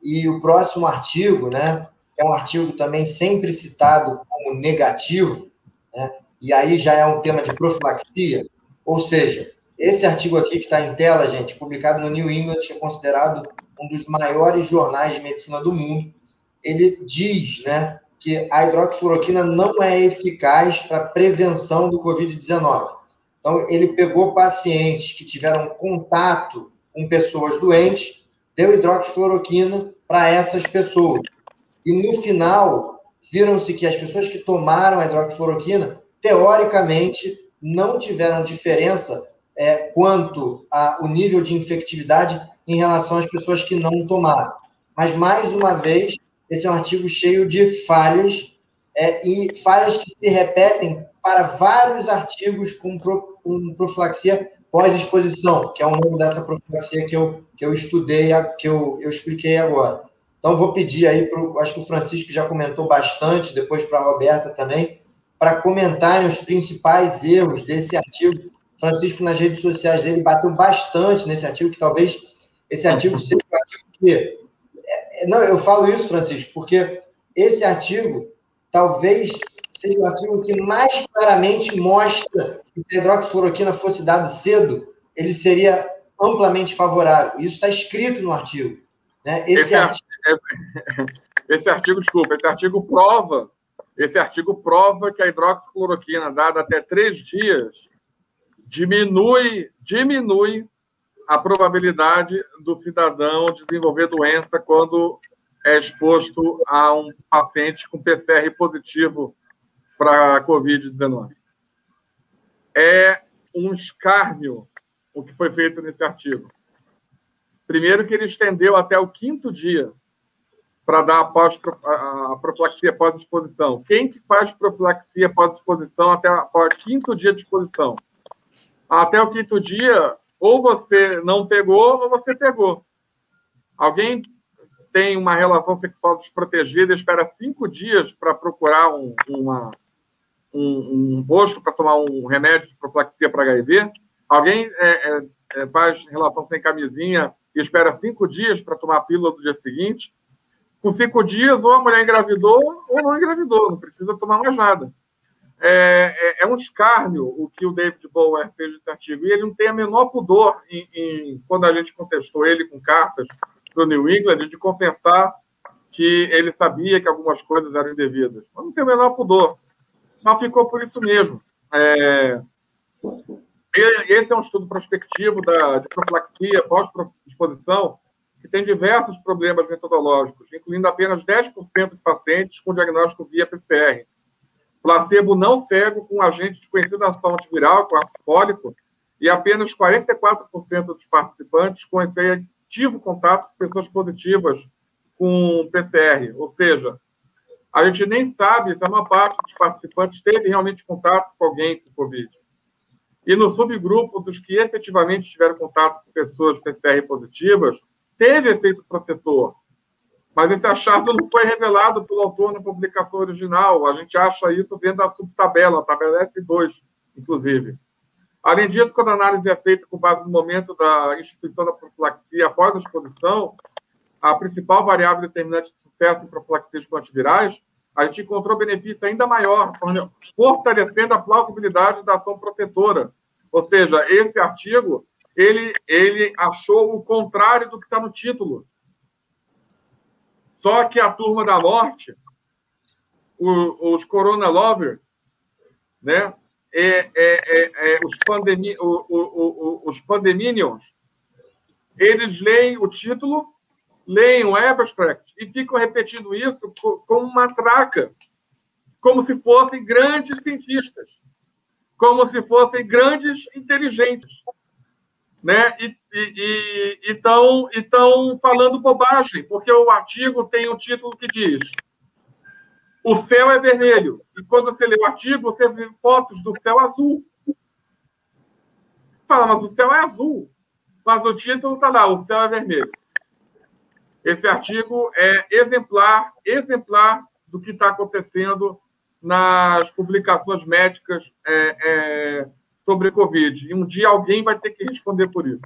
E o próximo artigo, né, é um artigo também sempre citado como negativo, né, e aí já é um tema de profilaxia, ou seja, esse artigo aqui que está em tela, gente, publicado no New England, que é considerado um dos maiores jornais de medicina do mundo, ele diz, né, que a hidroxicloroquina não é eficaz para prevenção do Covid-19. Então, ele pegou pacientes que tiveram contato com pessoas doentes, deu hidroxicloroquina para essas pessoas. E no final, viram-se que as pessoas que tomaram a hidroxicloroquina, teoricamente, não tiveram diferença é, quanto ao nível de infectividade em relação às pessoas que não tomaram. Mas, mais uma vez, esse é um artigo cheio de falhas, é, e falhas que se repetem para vários artigos com, pro, com profilaxia pós-exposição, que é o nome dessa profilaxia que eu, que eu estudei, que eu, eu expliquei agora. Então, vou pedir aí, pro, acho que o Francisco já comentou bastante, depois para a Roberta também, para comentarem os principais erros desse artigo. Francisco, nas redes sociais dele, bateu bastante nesse artigo, que talvez esse artigo seja artigo que é, não, eu falo isso, Francisco, porque esse artigo talvez seja o artigo que mais claramente mostra que se a hidroxicloroquina fosse dado cedo, ele seria amplamente favorável. Isso está escrito no artigo. Né? Esse, esse, artigo... esse artigo, desculpa, esse artigo prova, esse artigo prova que a hidroxicloroquina dada até três dias diminui, diminui a probabilidade do cidadão desenvolver doença quando é exposto a um paciente com PCR positivo para a Covid-19. É um escárnio o que foi feito nesse artigo. Primeiro, que ele estendeu até o quinto dia para dar a, pós, a profilaxia pós-exposição. Quem que faz profilaxia pós-exposição até o quinto dia de exposição? Até o quinto dia, ou você não pegou, ou você pegou. Alguém tem uma relação sexual desprotegida espera cinco dias para procurar um, uma, um, um posto para tomar um remédio de profilaxia para HIV? Alguém é, é, é, faz relação sem camisinha e espera cinco dias para tomar a pílula do dia seguinte? Com cinco dias, ou a mulher engravidou ou não engravidou, não precisa tomar mais nada. É, é, é, um escárnio o que o David Bower fez nesse artigo. E ele não tem a menor pudor, em, em, quando a gente contestou ele com cartas do New England, de confessar que ele sabia que algumas coisas eram indevidas. Mas não tem o menor pudor. Mas ficou por isso mesmo. É... Esse é um estudo prospectivo da, de profilaxia pós-exposição que tem diversos problemas metodológicos, incluindo apenas 10% de pacientes com diagnóstico via PCR placebo não cego com agente de conhecida ação antiviral, com ácido e apenas 44% dos participantes com efetivo contato com pessoas positivas com PCR. Ou seja, a gente nem sabe se a maior parte dos participantes teve realmente contato com alguém com Covid. E no subgrupo dos que efetivamente tiveram contato com pessoas PCR positivas, teve efeito protetor, mas esse achado não foi revelado pelo autor na publicação original. A gente acha isso dentro da subtabela, a tabela F2, inclusive. Além disso, quando a análise é feita com base no momento da instituição da profilaxia após a exposição, a principal variável determinante de sucesso em profilaxias com antivirais, a gente encontrou benefício ainda maior, fortalecendo a plausibilidade da ação protetora. Ou seja, esse artigo, ele, ele achou o contrário do que está no título. Só que a turma da morte, os Corona Lovers, né? É, é, é, é, os, pandemi, o, o, o, os Pandeminions, eles leem o título, leem o abstract e ficam repetindo isso como uma traca, como se fossem grandes cientistas, como se fossem grandes inteligentes né? E estão então falando bobagem, porque o artigo tem um título que diz o céu é vermelho. E quando você lê o artigo, você vê fotos do céu azul. Fala, mas o céu é azul. Mas o título está lá, o céu é vermelho. Esse artigo é exemplar, exemplar do que está acontecendo nas publicações médicas é, é, sobre Covid. E um dia alguém vai ter que responder por isso.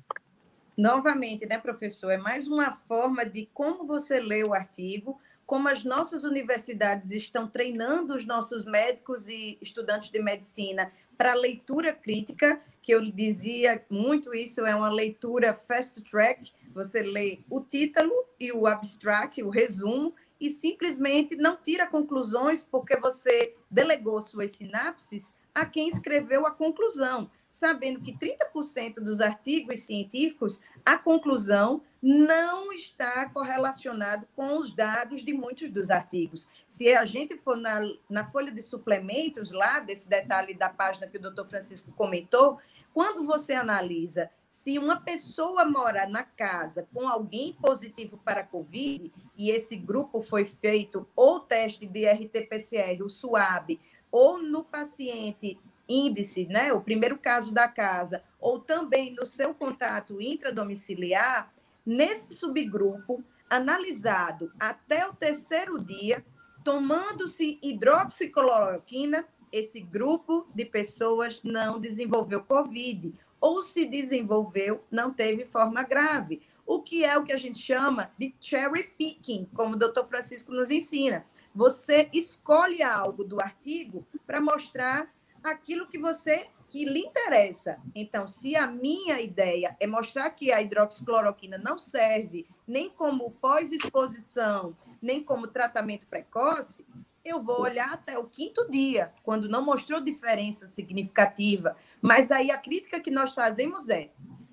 Novamente, né, professor? É mais uma forma de como você lê o artigo, como as nossas universidades estão treinando os nossos médicos e estudantes de medicina para leitura crítica, que eu dizia muito isso, é uma leitura fast track, você lê o título e o abstract, o resumo, e simplesmente não tira conclusões porque você delegou suas sinapses a quem escreveu a conclusão, sabendo que 30% dos artigos científicos, a conclusão não está correlacionado com os dados de muitos dos artigos. Se a gente for na, na folha de suplementos, lá desse detalhe da página que o doutor Francisco comentou, quando você analisa se uma pessoa mora na casa com alguém positivo para Covid, e esse grupo foi feito ou teste de RT-PCR, o SUAB, ou no paciente índice, né, o primeiro caso da casa, ou também no seu contato intradomiciliar, nesse subgrupo, analisado até o terceiro dia, tomando-se hidroxicloroquina, esse grupo de pessoas não desenvolveu Covid, ou se desenvolveu, não teve forma grave, o que é o que a gente chama de cherry picking, como o doutor Francisco nos ensina. Você escolhe algo do artigo para mostrar aquilo que você que lhe interessa. Então, se a minha ideia é mostrar que a hidroxicloroquina não serve nem como pós-exposição, nem como tratamento precoce, eu vou olhar até o quinto dia, quando não mostrou diferença significativa. Mas aí a crítica que nós fazemos é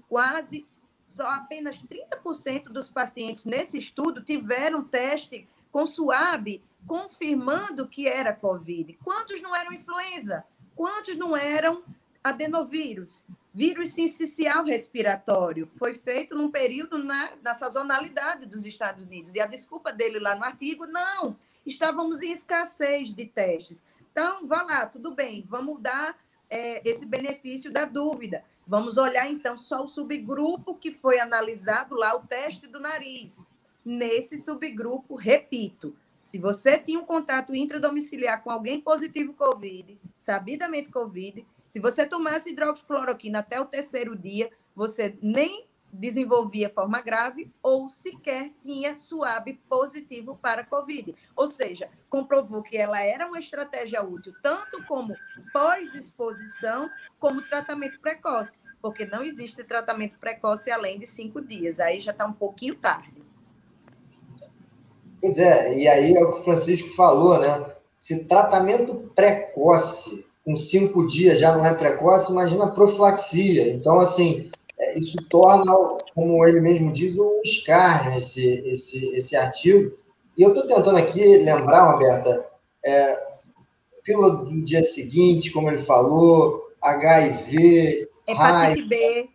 quase só apenas 30% dos pacientes nesse estudo tiveram teste com SUAB confirmando que era COVID. Quantos não eram influenza? Quantos não eram adenovírus? Vírus sincicial respiratório. Foi feito num período na, na sazonalidade dos Estados Unidos. E a desculpa dele lá no artigo, não, estávamos em escassez de testes. Então, vá lá, tudo bem, vamos dar é, esse benefício da dúvida. Vamos olhar, então, só o subgrupo que foi analisado lá, o teste do nariz. Nesse subgrupo, repito, se você tinha um contato intradomiciliar com alguém positivo COVID, sabidamente COVID, se você tomasse hidroxicloroquina até o terceiro dia, você nem desenvolvia forma grave ou sequer tinha SUAB positivo para COVID. Ou seja, comprovou que ela era uma estratégia útil tanto como pós-exposição, como tratamento precoce, porque não existe tratamento precoce além de cinco dias. Aí já está um pouquinho tarde. Pois é, e aí é o que o Francisco falou, né? Se tratamento precoce, com cinco dias já não é precoce, imagina profilaxia. Então, assim, é, isso torna, como ele mesmo diz, um escárnio esse, esse, esse artigo. E eu estou tentando aqui lembrar, Roberta, é, pílula do dia seguinte, como ele falou, HIV, hepatite raiva, B,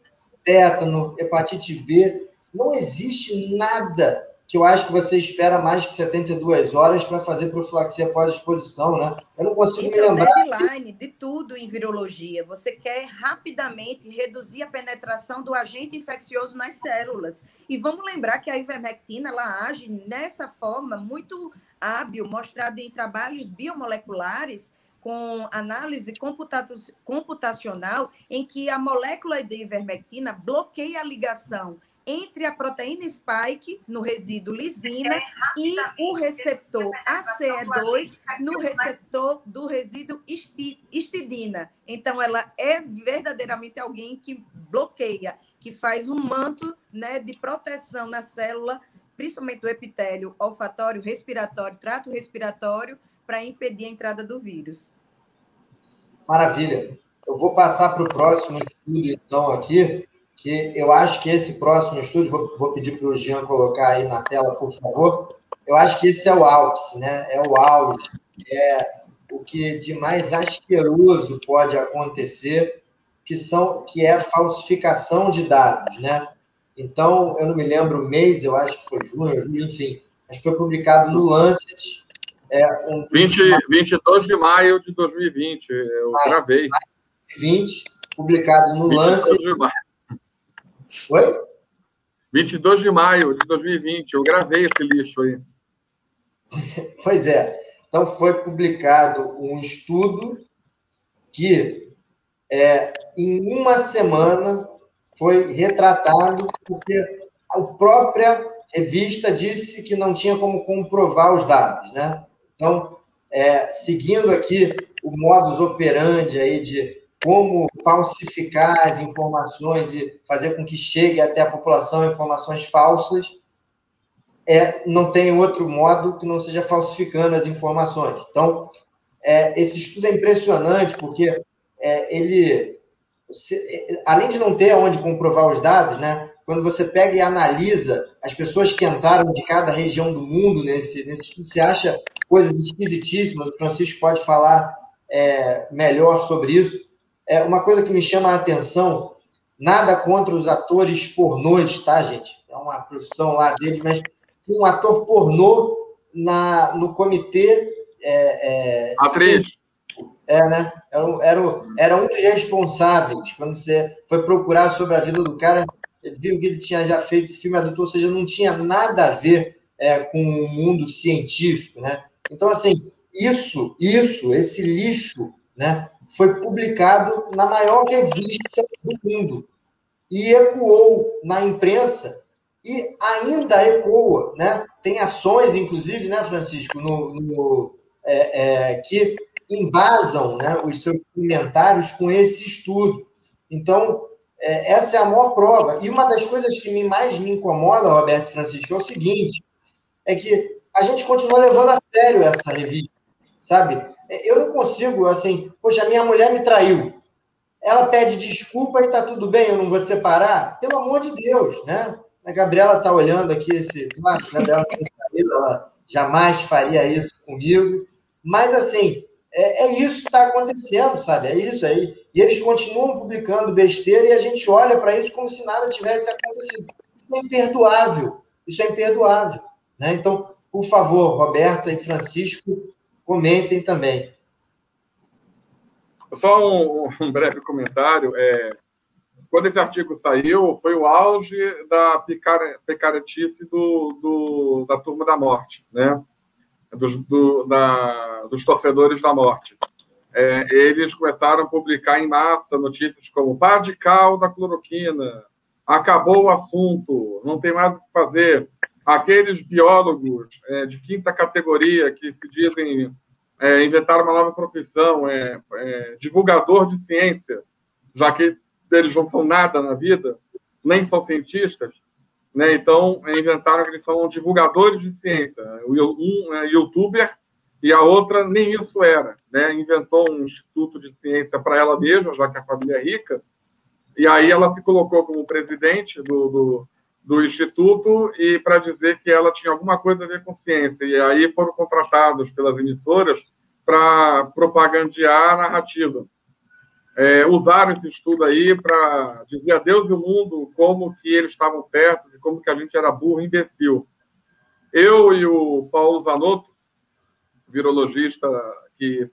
tétano, hepatite B. Não existe nada que eu acho que você espera mais que 72 horas para fazer profilaxia após exposição, né? Eu não consigo Esse me lembrar. É o deadline de tudo em virologia. Você quer rapidamente reduzir a penetração do agente infeccioso nas células. E vamos lembrar que a ivermectina ela age nessa forma muito hábil, mostrado em trabalhos biomoleculares com análise computacional, em que a molécula de ivermectina bloqueia a ligação entre a proteína spike no resíduo lisina e o receptor ACE2 no receptor do resíduo histidina. Então, ela é verdadeiramente alguém que bloqueia, que faz um manto né, de proteção na célula, principalmente do epitélio olfatório, respiratório, trato respiratório, para impedir a entrada do vírus. Maravilha. Eu vou passar para o próximo estudo, então, aqui, que eu acho que esse próximo estudo, vou, vou pedir para o Jean colocar aí na tela, por favor. Eu acho que esse é o ápice, né? É o auge, é o que de mais asqueroso pode acontecer, que são que é a falsificação de dados, né? Então, eu não me lembro o mês, eu acho que foi junho, julho, enfim, mas foi publicado no Lancet. É, um 20, 22 de maio de 2020, eu gravei. 2020, publicado no Lancet. De maio. Oi? 22 de maio de 2020. Eu gravei esse lixo aí. Pois é. Então, foi publicado um estudo que, é, em uma semana, foi retratado, porque a própria revista disse que não tinha como comprovar os dados. Né? Então, é, seguindo aqui o modus operandi aí de como falsificar as informações e fazer com que chegue até a população informações falsas, é, não tem outro modo que não seja falsificando as informações. Então, é, esse estudo é impressionante porque é, ele, se, além de não ter onde comprovar os dados, né, quando você pega e analisa as pessoas que entraram de cada região do mundo nesse, nesse estudo, você acha coisas esquisitíssimas. O Francisco pode falar é, melhor sobre isso é uma coisa que me chama a atenção, nada contra os atores pornôs, tá, gente? É uma profissão lá deles, mas um ator pornô na, no comitê. É, é, Atriz. É, né? Era, era, era um dos responsáveis. Quando você foi procurar sobre a vida do cara, viu que ele tinha já feito filme adulto, ou seja, não tinha nada a ver é, com o mundo científico, né? Então, assim, isso, isso, esse lixo, né? Foi publicado na maior revista do mundo e ecoou na imprensa e ainda ecoa, né? Tem ações, inclusive, né, Francisco, no, no é, é, que embasam né, os seus comentários com esse estudo. Então, é, essa é a maior prova. E uma das coisas que me, mais me incomoda, Roberto Francisco, é o seguinte: é que a gente continua levando a sério essa revista, sabe? Eu não consigo, assim, poxa, minha mulher me traiu. Ela pede desculpa e tá tudo bem, eu não vou separar? Pelo amor de Deus, né? A Gabriela tá olhando aqui esse. Claro, a Gabriela tem traído, ela jamais faria isso comigo. Mas, assim, é, é isso que está acontecendo, sabe? É isso aí. E eles continuam publicando besteira e a gente olha para isso como se nada tivesse acontecido. Isso é imperdoável. Isso é imperdoável. Né? Então, por favor, Roberta e Francisco, comentem também. Só um, um breve comentário. É, quando esse artigo saiu, foi o auge da picaretice do, do, da turma da morte, né? dos, do, da, dos torcedores da morte. É, eles começaram a publicar em massa notícias como pá de cal da cloroquina, acabou o assunto, não tem mais o que fazer aqueles biólogos é, de quinta categoria que se dizem é, inventaram uma nova profissão, é, é, divulgador de ciência, já que eles não são nada na vida, nem são cientistas, né? então é, inventaram que eles são divulgadores de ciência. Um é youtuber e a outra nem isso era. Né? Inventou um instituto de ciência para ela mesma, já que a família é rica, e aí ela se colocou como presidente do, do do Instituto e para dizer que ela tinha alguma coisa a ver com ciência. E aí foram contratados pelas emissoras para propagandear a narrativa. É, usaram esse estudo aí para dizer a Deus e o mundo como que eles estavam perto, de como que a gente era burro e imbecil. Eu e o Paulo Zanotto, virologista que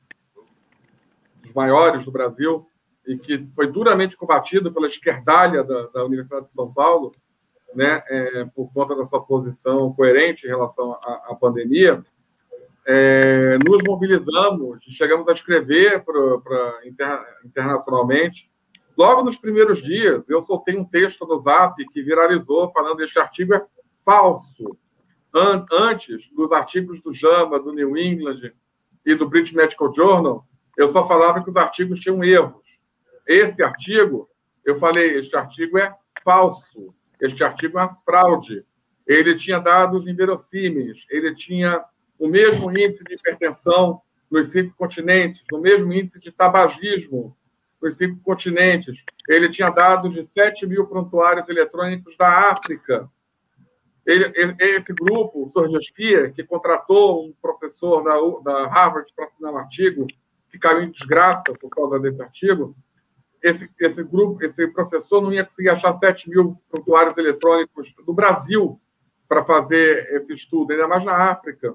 dos maiores do Brasil e que foi duramente combatido pela esquerdalha da, da Universidade de São Paulo, né, é, por conta da sua posição coerente em relação à, à pandemia, é, nos mobilizamos, chegamos a escrever pra, pra inter, internacionalmente. Logo nos primeiros dias, eu soltei um texto no Zap que viralizou falando que este artigo é falso. An antes dos artigos do JAMA, do New England e do British Medical Journal, eu só falava que os artigos tinham erros. Esse artigo, eu falei, este artigo é falso. Este artigo é uma fraude. Ele tinha dados inverossímeis, ele tinha o mesmo índice de hipertensão nos cinco continentes, o mesmo índice de tabagismo nos cinco continentes. Ele tinha dados de 7 mil prontuários eletrônicos da África. Ele, esse grupo, o Sorgesquia, que contratou um professor da, da Harvard para assinar um artigo, que caiu em desgraça por causa desse artigo, esse, esse grupo, esse professor não ia conseguir achar 7 mil prontuários eletrônicos do Brasil para fazer esse estudo, ainda mais na África.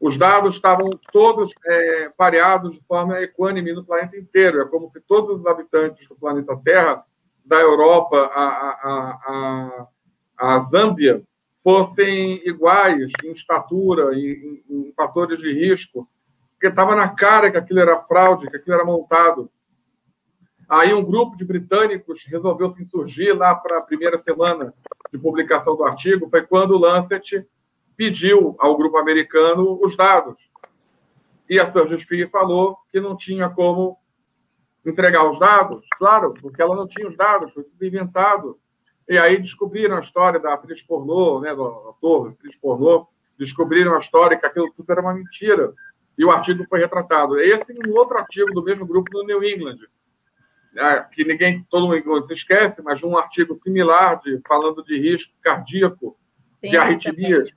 Os dados estavam todos é, pareados de forma equânime no planeta inteiro. É como se todos os habitantes do planeta Terra, da Europa a, a, a, a Zâmbia, fossem iguais em estatura, em, em, em fatores de risco, porque estava na cara que aquilo era fraude, que aquilo era montado. Aí um grupo de britânicos resolveu se insurgir lá para a primeira semana de publicação do artigo, foi quando o Lancet pediu ao grupo americano os dados. E a Surgery falou que não tinha como entregar os dados, claro, porque ela não tinha os dados, foi tudo inventado. E aí descobriram a história da atriz pornô, né, do ator, atriz pornô, descobriram a história que aquilo tudo era uma mentira. E o artigo foi retratado. Esse e um outro artigo do mesmo grupo do New England, que ninguém, todo mundo se esquece, mas um artigo similar de, falando de risco cardíaco, Sim, de arritmias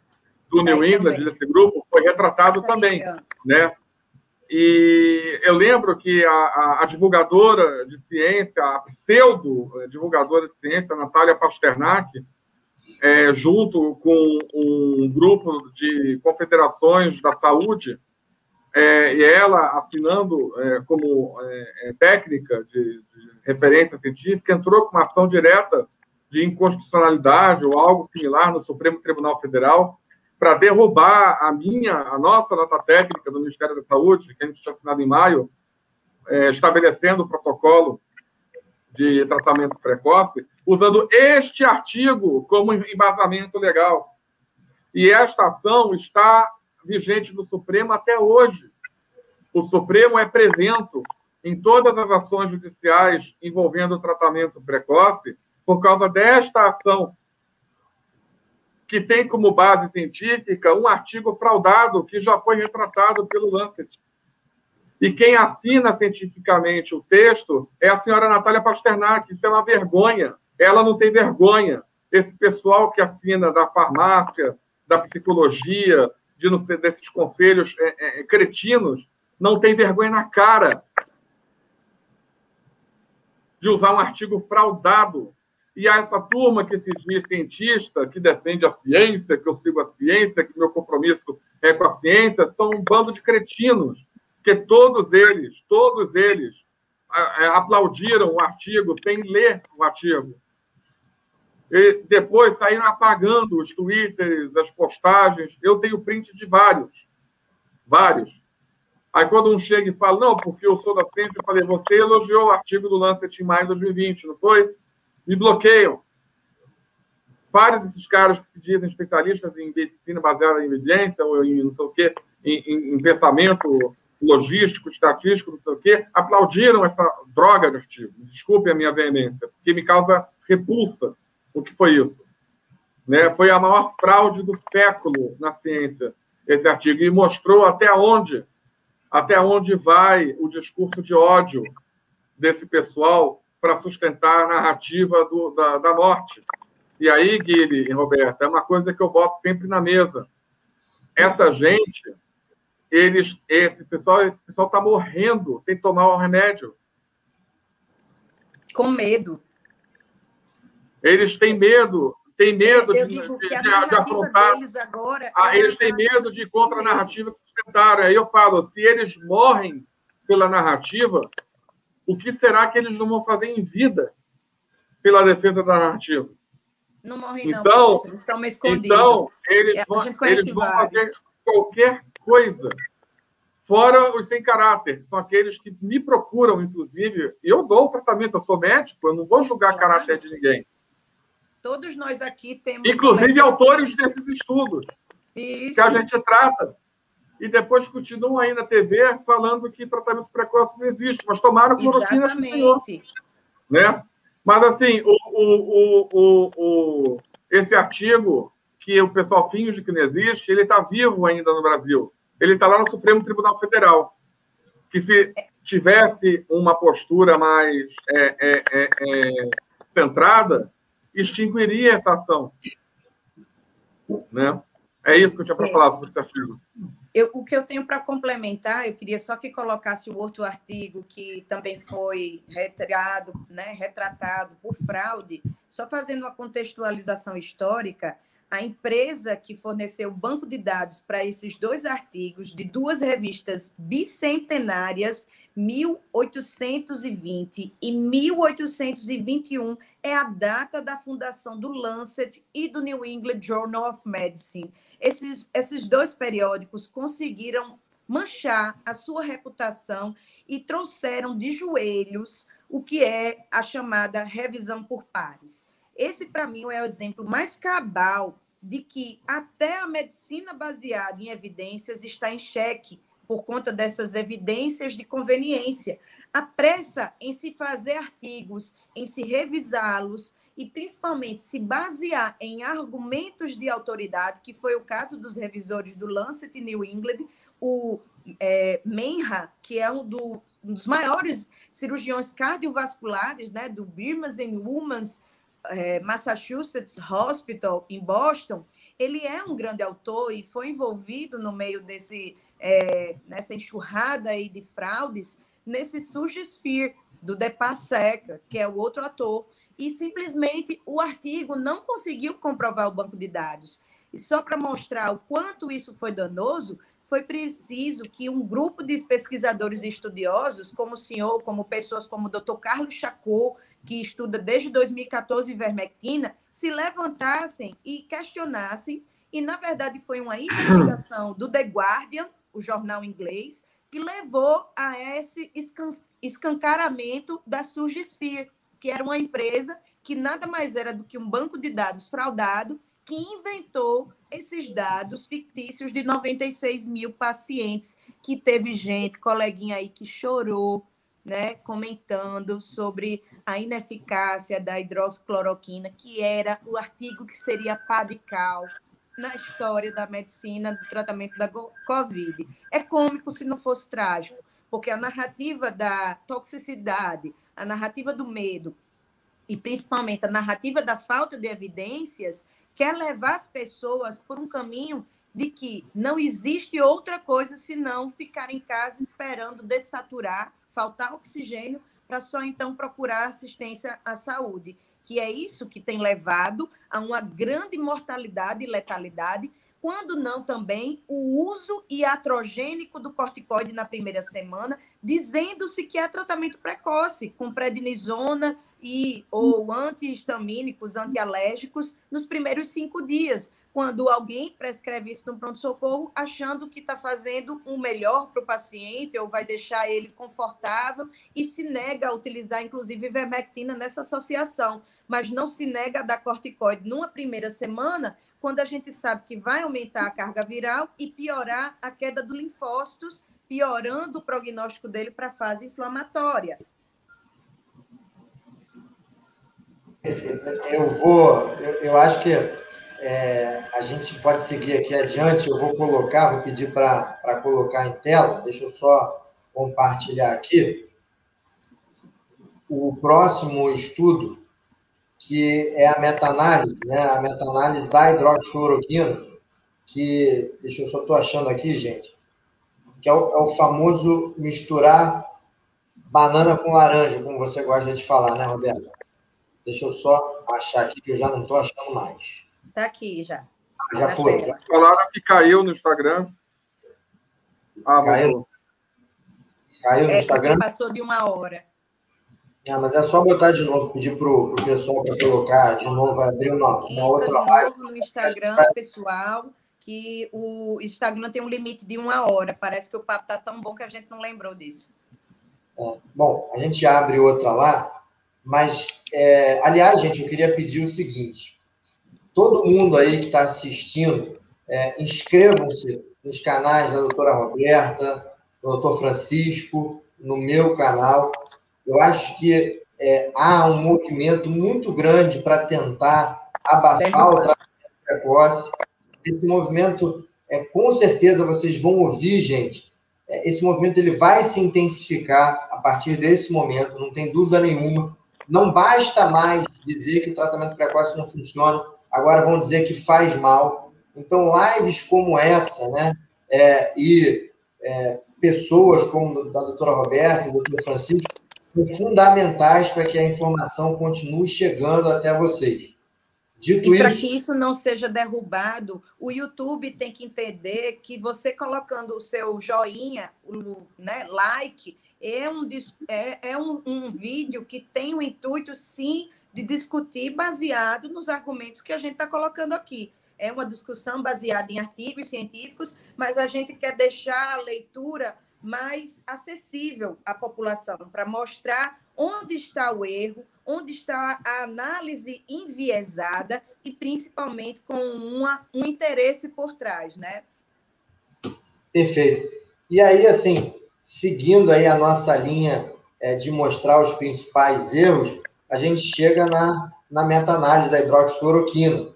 do New England, também. desse grupo, foi retratado também. Né? E eu lembro que a, a, a, divulgadora de ciência, a pseudo-divulgadora de ciência, Natália Pasternak, é, junto com um grupo de confederações da saúde, é, e ela assinando é, como é, é, técnica de, de, referência científica, entrou com uma ação direta de inconstitucionalidade ou algo similar no Supremo Tribunal Federal para derrubar a minha, a nossa nota técnica do Ministério da Saúde, que a gente tinha assinado em maio, é, estabelecendo o protocolo de tratamento precoce, usando este artigo como embasamento legal. E esta ação está vigente no Supremo até hoje. O Supremo é presente em todas as ações judiciais envolvendo o tratamento precoce por causa desta ação, que tem como base científica um artigo fraudado que já foi retratado pelo Lancet. E quem assina cientificamente o texto é a senhora Natália Pasternak. Isso é uma vergonha. Ela não tem vergonha. Esse pessoal que assina da farmácia, da psicologia, de não ser desses conselhos é, é, cretinos, não tem vergonha na cara de usar um artigo fraudado. E a essa turma que se diz cientista, que defende a ciência, que eu sigo a ciência, que meu compromisso é com a ciência, são um bando de cretinos, que todos eles, todos eles aplaudiram o artigo sem ler o artigo. E depois saíram apagando os twitters, as postagens. Eu tenho print de vários. Vários. Aí quando um chega e fala, não, porque eu sou da ciência, eu falei, você elogiou o artigo do Lancet em maio de 2020, não foi? Me bloqueiam. Vários desses caras que se dizem especialistas em medicina baseada em evidência, ou em não sei o quê, em, em, em pensamento logístico, estatístico, não sei o quê, aplaudiram essa droga de artigo. Desculpe a minha veemência, porque me causa repulsa o que foi isso? Né? Foi a maior fraude do século na ciência, esse artigo, e mostrou até onde, até onde vai o discurso de ódio desse pessoal para sustentar a narrativa do, da, da morte. E aí, Guilherme e Roberta, é uma coisa que eu boto sempre na mesa. Essa gente, eles, esse pessoal está morrendo sem tomar o remédio. Com medo. Eles têm medo, têm medo de, de, de, de afrontar. Agora ah, é eles têm medo de contra a narrativa que sustentaram. Aí eu falo, se eles morrem pela narrativa, o que será que eles não vão fazer em vida pela defesa da narrativa? Não morrem, não, então, eles estão meio escondidos. Então, eles é, vão, eles vão fazer qualquer coisa. Fora os sem caráter, são aqueles que me procuram, inclusive. Eu dou o tratamento, eu sou médico, eu não vou julgar claro. caráter de ninguém. Todos nós aqui temos. Inclusive autores desses estudos. Isso. Que a gente trata. E depois continuam aí na TV falando que tratamento precoce não existe, mas tomaram cloroquina. Exatamente. Né? Mas, assim, o, o, o, o, esse artigo que o pessoal finge que não existe, ele está vivo ainda no Brasil. Ele está lá no Supremo Tribunal Federal. Que se tivesse uma postura mais é, é, é, é centrada, extinguiria essa ação. Né? É isso que eu tinha para é. falar sobre o castigo. Eu, o que eu tenho para complementar, eu queria só que colocasse o outro artigo que também foi retirado, né, retratado por fraude, só fazendo uma contextualização histórica. A empresa que forneceu o banco de dados para esses dois artigos de duas revistas bicentenárias 1820 e 1821 é a data da fundação do Lancet e do New England Journal of Medicine. Esses, esses dois periódicos conseguiram manchar a sua reputação e trouxeram de joelhos o que é a chamada revisão por pares. Esse, para mim, é o exemplo mais cabal de que até a medicina baseada em evidências está em xeque por conta dessas evidências de conveniência. A pressa em se fazer artigos, em se revisá-los e principalmente se basear em argumentos de autoridade, que foi o caso dos revisores do Lancet New England, o é, Menha, que é um, do, um, dos maiores cirurgiões cardiovasculares né, do Birmans and Women's é, Massachusetts Hospital, em Boston, ele é um grande autor e foi envolvido no meio desse, é, nessa enxurrada aí de fraudes, nesse Surgisphere, do Seca, que é o outro ator, e simplesmente o artigo não conseguiu comprovar o banco de dados. E só para mostrar o quanto isso foi danoso, foi preciso que um grupo de pesquisadores e estudiosos, como o senhor, como pessoas como o Dr. Carlos Chacot, que estuda desde 2014 ivermectina, se levantassem e questionassem. E, na verdade, foi uma investigação do The Guardian, o jornal inglês, que levou a esse escancaramento da Surgisphere, que era uma empresa que nada mais era do que um banco de dados fraudado que inventou esses dados fictícios de 96 mil pacientes, que teve gente, coleguinha aí, que chorou, né, comentando sobre a ineficácia da hidroxicloroquina, que era o artigo que seria padical na história da medicina do tratamento da Covid. É cômico se não fosse trágico, porque a narrativa da toxicidade, a narrativa do medo e principalmente a narrativa da falta de evidências quer levar as pessoas por um caminho de que não existe outra coisa senão ficar em casa esperando dessaturar, faltar oxigênio, para só então procurar assistência à saúde. Que é isso que tem levado a uma grande mortalidade e letalidade, quando não também o uso iatrogênico do corticoide na primeira semana, dizendo-se que é tratamento precoce, com prednisona, e ou antihistamínicos, antialérgicos nos primeiros cinco dias, quando alguém prescreve isso no pronto-socorro, achando que está fazendo um melhor para o paciente ou vai deixar ele confortável e se nega a utilizar, inclusive, ivermectina nessa associação, mas não se nega a dar corticoide numa primeira semana, quando a gente sabe que vai aumentar a carga viral e piorar a queda dos linfócitos, piorando o prognóstico dele para a fase inflamatória. Eu vou, eu, eu acho que é, a gente pode seguir aqui adiante. Eu vou colocar, vou pedir para colocar em tela. Deixa eu só compartilhar aqui. O próximo estudo, que é a meta-análise, né? a meta-análise da hidroxicloroquina, que, deixa eu só estou achando aqui, gente, que é o, é o famoso misturar banana com laranja, como você gosta de falar, né, Roberto? Deixa eu só achar aqui que eu já não estou achando mais. Está aqui já. Já tá foi. Falaram que caiu no Instagram. Ah, caiu. Caiu no é, Instagram? Passou de uma hora. Ah, mas é só botar de novo, pedir para o pessoal para colocar de novo, abrir uma, uma outra de live. no Instagram, pessoal, que o Instagram tem um limite de uma hora. Parece que o papo está tão bom que a gente não lembrou disso. É, bom, a gente abre outra lá, mas é, aliás, gente, eu queria pedir o seguinte: todo mundo aí que está assistindo, é, inscrevam-se nos canais da doutora Roberta, do doutor Francisco, no meu canal. Eu acho que é, há um movimento muito grande para tentar abafar o tratamento precoce. Esse movimento, é, com certeza, vocês vão ouvir, gente. É, esse movimento ele vai se intensificar a partir desse momento, não tem dúvida nenhuma não basta mais dizer que o tratamento precoce não funciona, agora vão dizer que faz mal. Então, lives como essa, né? É, e é, pessoas como a doutora Roberta e o doutor Francisco são fundamentais para que a informação continue chegando até vocês. Dito e para que isso não seja derrubado, o YouTube tem que entender que você colocando o seu joinha, o né, like, é um, é, é um, um vídeo que tem o intuito, sim, de discutir baseado nos argumentos que a gente está colocando aqui. é uma discussão baseada em artigos científicos, mas a gente quer deixar a leitura mais acessível à população, para mostrar onde está o erro, onde está a análise enviesada e principalmente com uma, um interesse por trás, né? Perfeito. E aí, assim, seguindo aí a nossa linha é, de mostrar os principais erros, a gente chega na, na meta-análise da hidroxicloroquina.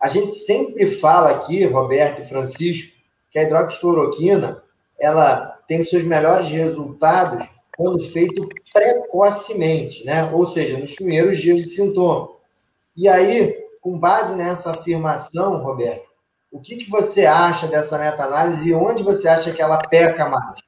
A gente sempre fala aqui, Roberto e Francisco, que a hidroxicloroquina ela tem seus melhores resultados quando feito precocemente, né? ou seja, nos primeiros dias de sintoma. E aí, com base nessa afirmação, Roberto, o que, que você acha dessa meta-análise e onde você acha que ela peca mais?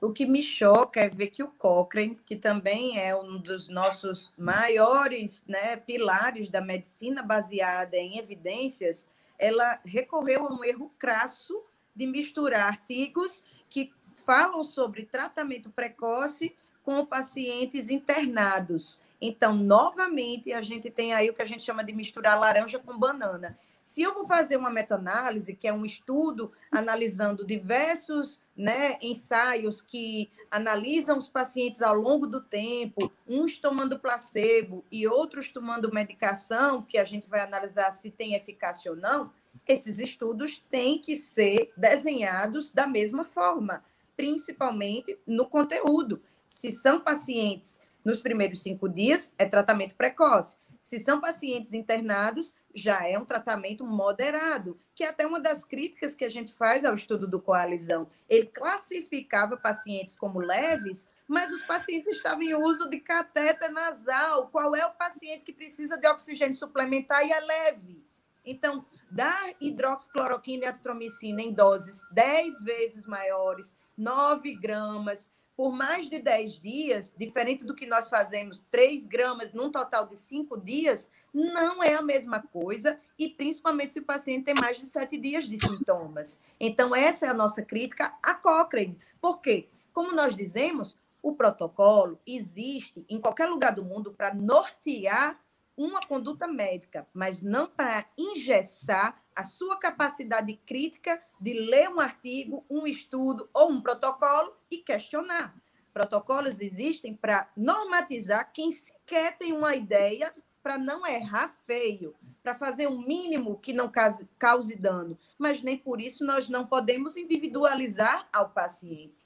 O que me choca é ver que o Cochrane, que também é um dos nossos maiores né, pilares da medicina baseada em evidências, ela recorreu a um erro crasso de misturar artigos que falam sobre tratamento precoce com pacientes internados. Então, novamente, a gente tem aí o que a gente chama de misturar laranja com banana. Se eu vou fazer uma meta-análise, que é um estudo analisando diversos né, ensaios que analisam os pacientes ao longo do tempo, uns tomando placebo e outros tomando medicação, que a gente vai analisar se tem eficácia ou não, esses estudos têm que ser desenhados da mesma forma, principalmente no conteúdo. Se são pacientes nos primeiros cinco dias, é tratamento precoce. Se são pacientes internados, já é um tratamento moderado, que é até uma das críticas que a gente faz ao estudo do coalizão. Ele classificava pacientes como leves, mas os pacientes estavam em uso de catéter nasal. Qual é o paciente que precisa de oxigênio suplementar e é leve? Então, dar hidroxicloroquina e azitromicina em doses 10 vezes maiores, 9 gramas, por mais de 10 dias, diferente do que nós fazemos 3 gramas num total de 5 dias, não é a mesma coisa, e principalmente se o paciente tem mais de 7 dias de sintomas. Então, essa é a nossa crítica à Cochrane. Por quê? Como nós dizemos, o protocolo existe em qualquer lugar do mundo para nortear uma conduta médica, mas não para engessar a sua capacidade crítica de ler um artigo, um estudo ou um protocolo e questionar. Protocolos existem para normatizar quem sequer tem uma ideia para não errar feio, para fazer um mínimo que não cause, cause dano, mas nem por isso nós não podemos individualizar ao paciente.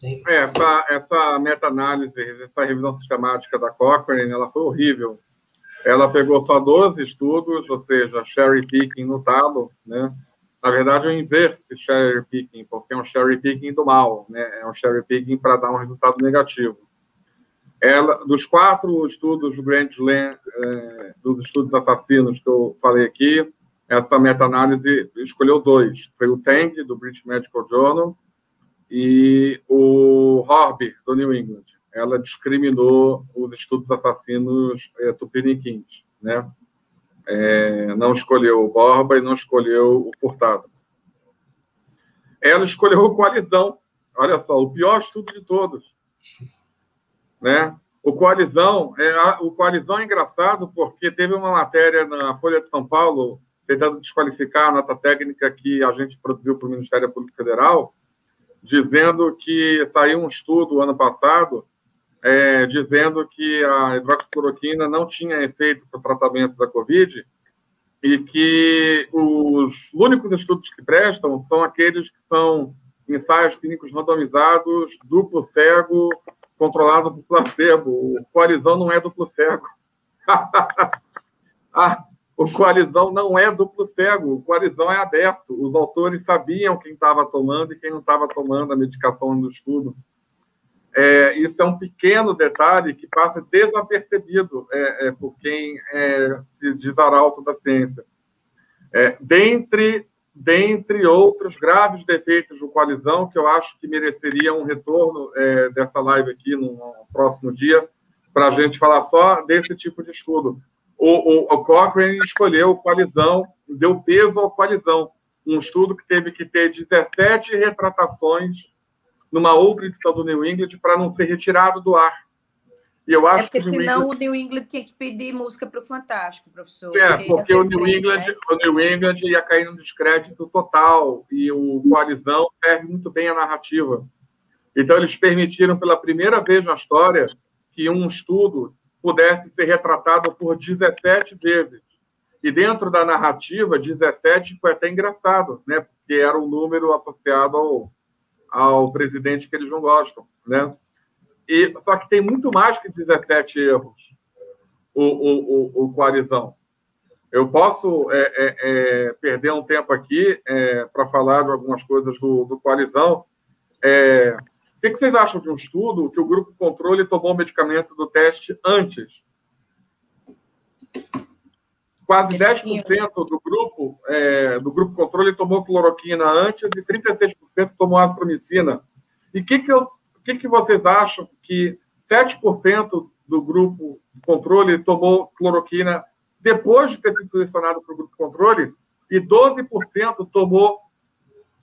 É, essa, essa meta-análise, essa revisão sistemática da Cochrane, ela foi horrível. Ela pegou só 12 estudos, ou seja, cherry picking no talo, né? Na verdade, eu inverto cherry picking, porque é um cherry picking do mal, né? É um cherry picking para dar um resultado negativo. Ela, dos quatro estudos do Grand Slam, é, dos estudos assassinos que eu falei aqui, essa meta-análise escolheu dois. Foi o TANG, do British Medical Journal, e o Horby, do New England. Ela discriminou os estudos assassinos é, tupiniquins, né? É, não escolheu o Borba e não escolheu o Furtado. Ela escolheu o Coalizão. Olha só, o pior estudo de todos. Né? O Coalizão, é, o Coalizão é engraçado porque teve uma matéria na Folha de São Paulo tentando desqualificar a nota técnica que a gente produziu para o Ministério Público Federal, dizendo que saiu um estudo ano passado é, dizendo que a hidroxicloroquina não tinha efeito para o tratamento da Covid e que os únicos estudos que prestam são aqueles que são ensaios clínicos randomizados, duplo cego, controlado por placebo. O coalizão não é duplo cego. ah, o coalizão não é duplo cego, o coalizão é aberto. Os autores sabiam quem estava tomando e quem não estava tomando a medicação do estudo. É, isso é um pequeno detalhe que passa desapercebido é, é, por quem é, se diz arauto da ciência. É, dentre, dentre outros graves defeitos do coalizão, que eu acho que mereceria um retorno é, dessa live aqui no próximo dia, para a gente falar só desse tipo de estudo o, o, o Cochrane escolheu o coalizão, deu peso ao coalizão. Um estudo que teve que ter 17 retratações numa outra edição do New England para não ser retirado do ar. E eu acho é porque que senão England... o New England tinha que pedir música para o Fantástico, professor. É, porque o New, England, né? o New England ia cair no descrédito total e o Coalizão serve muito bem a narrativa. Então, eles permitiram pela primeira vez na história que um estudo pudesse ser retratado por 17 vezes. E dentro da narrativa, 17 foi até engraçado, né? porque era um número associado ao, ao presidente que eles não gostam. Né? E, só que tem muito mais que 17 erros o, o, o, o coalizão. Eu posso é, é, é, perder um tempo aqui é, para falar de algumas coisas do, do coalizão. É, o que, que, vocês acham de um estudo que o grupo controle tomou o medicamento do teste antes? Quase 10% do grupo, é, do grupo controle tomou cloroquina antes e 36% tomou azitromicina. E o que, que eu que, que vocês acham que 7% do grupo controle tomou cloroquina depois de ter sido selecionado para o grupo controle e 12% tomou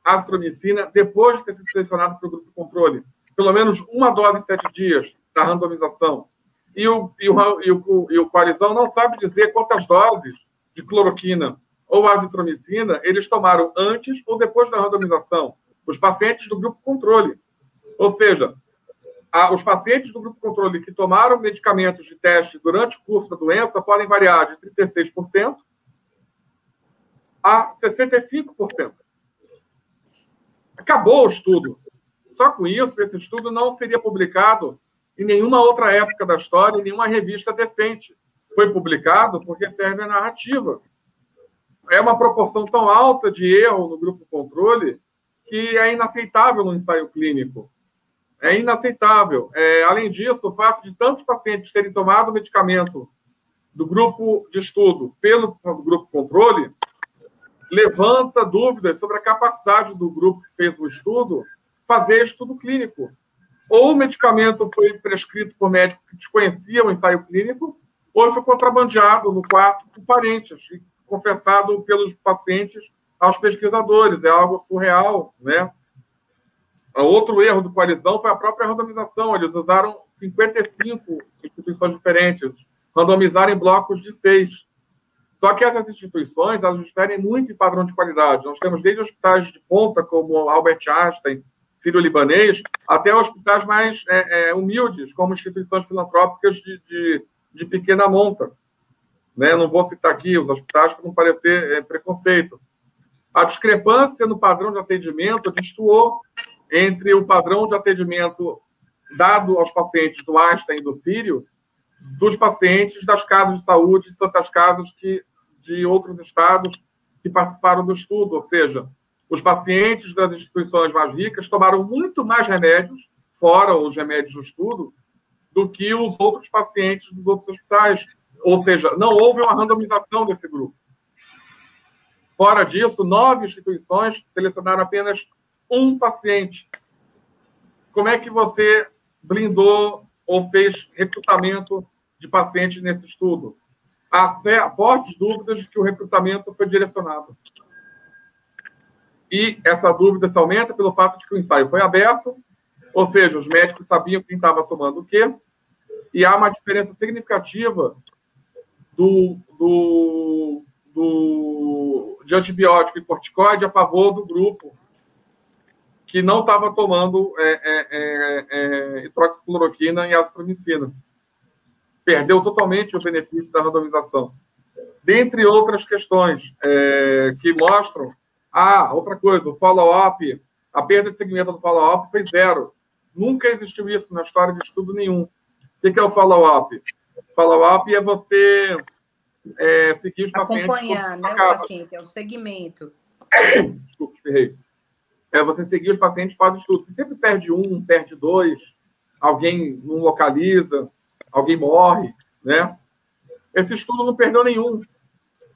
azitromicina depois de ter sido selecionado para o grupo controle? Pelo menos uma dose em sete dias da randomização. E o, e, o, e, o, e o coalizão não sabe dizer quantas doses de cloroquina ou azitromicina eles tomaram antes ou depois da randomização. Os pacientes do grupo controle. Ou seja, a, os pacientes do grupo controle que tomaram medicamentos de teste durante o curso da doença podem variar de 36% a 65%. Acabou o estudo. Só com isso, esse estudo não seria publicado em nenhuma outra época da história, em nenhuma revista decente. Foi publicado porque serve a narrativa. É uma proporção tão alta de erro no grupo controle que é inaceitável no ensaio clínico é inaceitável. É, além disso, o fato de tantos pacientes terem tomado o medicamento do grupo de estudo pelo grupo controle levanta dúvidas sobre a capacidade do grupo que fez o estudo fazer estudo clínico. Ou o medicamento foi prescrito por médicos que desconheciam o ensaio clínico, ou foi contrabandeado no quarto por parentes e confessado pelos pacientes aos pesquisadores. É algo surreal, né? Outro erro do coalizão foi a própria randomização. Eles usaram 55 instituições diferentes, randomizaram em blocos de seis. Só que essas instituições, elas diferem muito em padrão de qualidade. Nós temos desde hospitais de ponta, como Albert Einstein, Sírio-Libanês, até hospitais mais é, é, humildes, como instituições filantrópicas de, de, de pequena monta. Né? Não vou citar aqui os hospitais para não parecer é, preconceito. A discrepância no padrão de atendimento destoou entre o padrão de atendimento dado aos pacientes do Einstein e do Sírio, dos pacientes das casas de saúde de Santas Casas que, de outros estados que participaram do estudo, ou seja, os pacientes das instituições mais ricas tomaram muito mais remédios, fora os remédios do estudo, do que os outros pacientes dos outros hospitais. Ou seja, não houve uma randomização desse grupo. Fora disso, nove instituições selecionaram apenas um paciente. Como é que você blindou ou fez recrutamento de pacientes nesse estudo? Há fortes dúvidas que o recrutamento foi direcionado. E essa dúvida se aumenta pelo fato de que o ensaio foi aberto, ou seja, os médicos sabiam quem estava tomando o quê, e há uma diferença significativa do, do, do, de antibiótico e corticoide a favor do grupo que não estava tomando é, é, é, é, hidroxicloroquina e azitromicina. Perdeu totalmente o benefício da randomização. Dentre outras questões é, que mostram. Ah, outra coisa, o follow-up, a perda de segmento do follow-up foi zero. Nunca existiu isso na história de estudo nenhum. O que é o follow-up? Follow-up é você é, seguir os pacientes. Acompanhar, né, o paciente, é o segmento. Desculpa, errei é você seguir os pacientes faz estudo. Você sempre perde um, perde dois, alguém não localiza, alguém morre, né? Esse estudo não perdeu nenhum.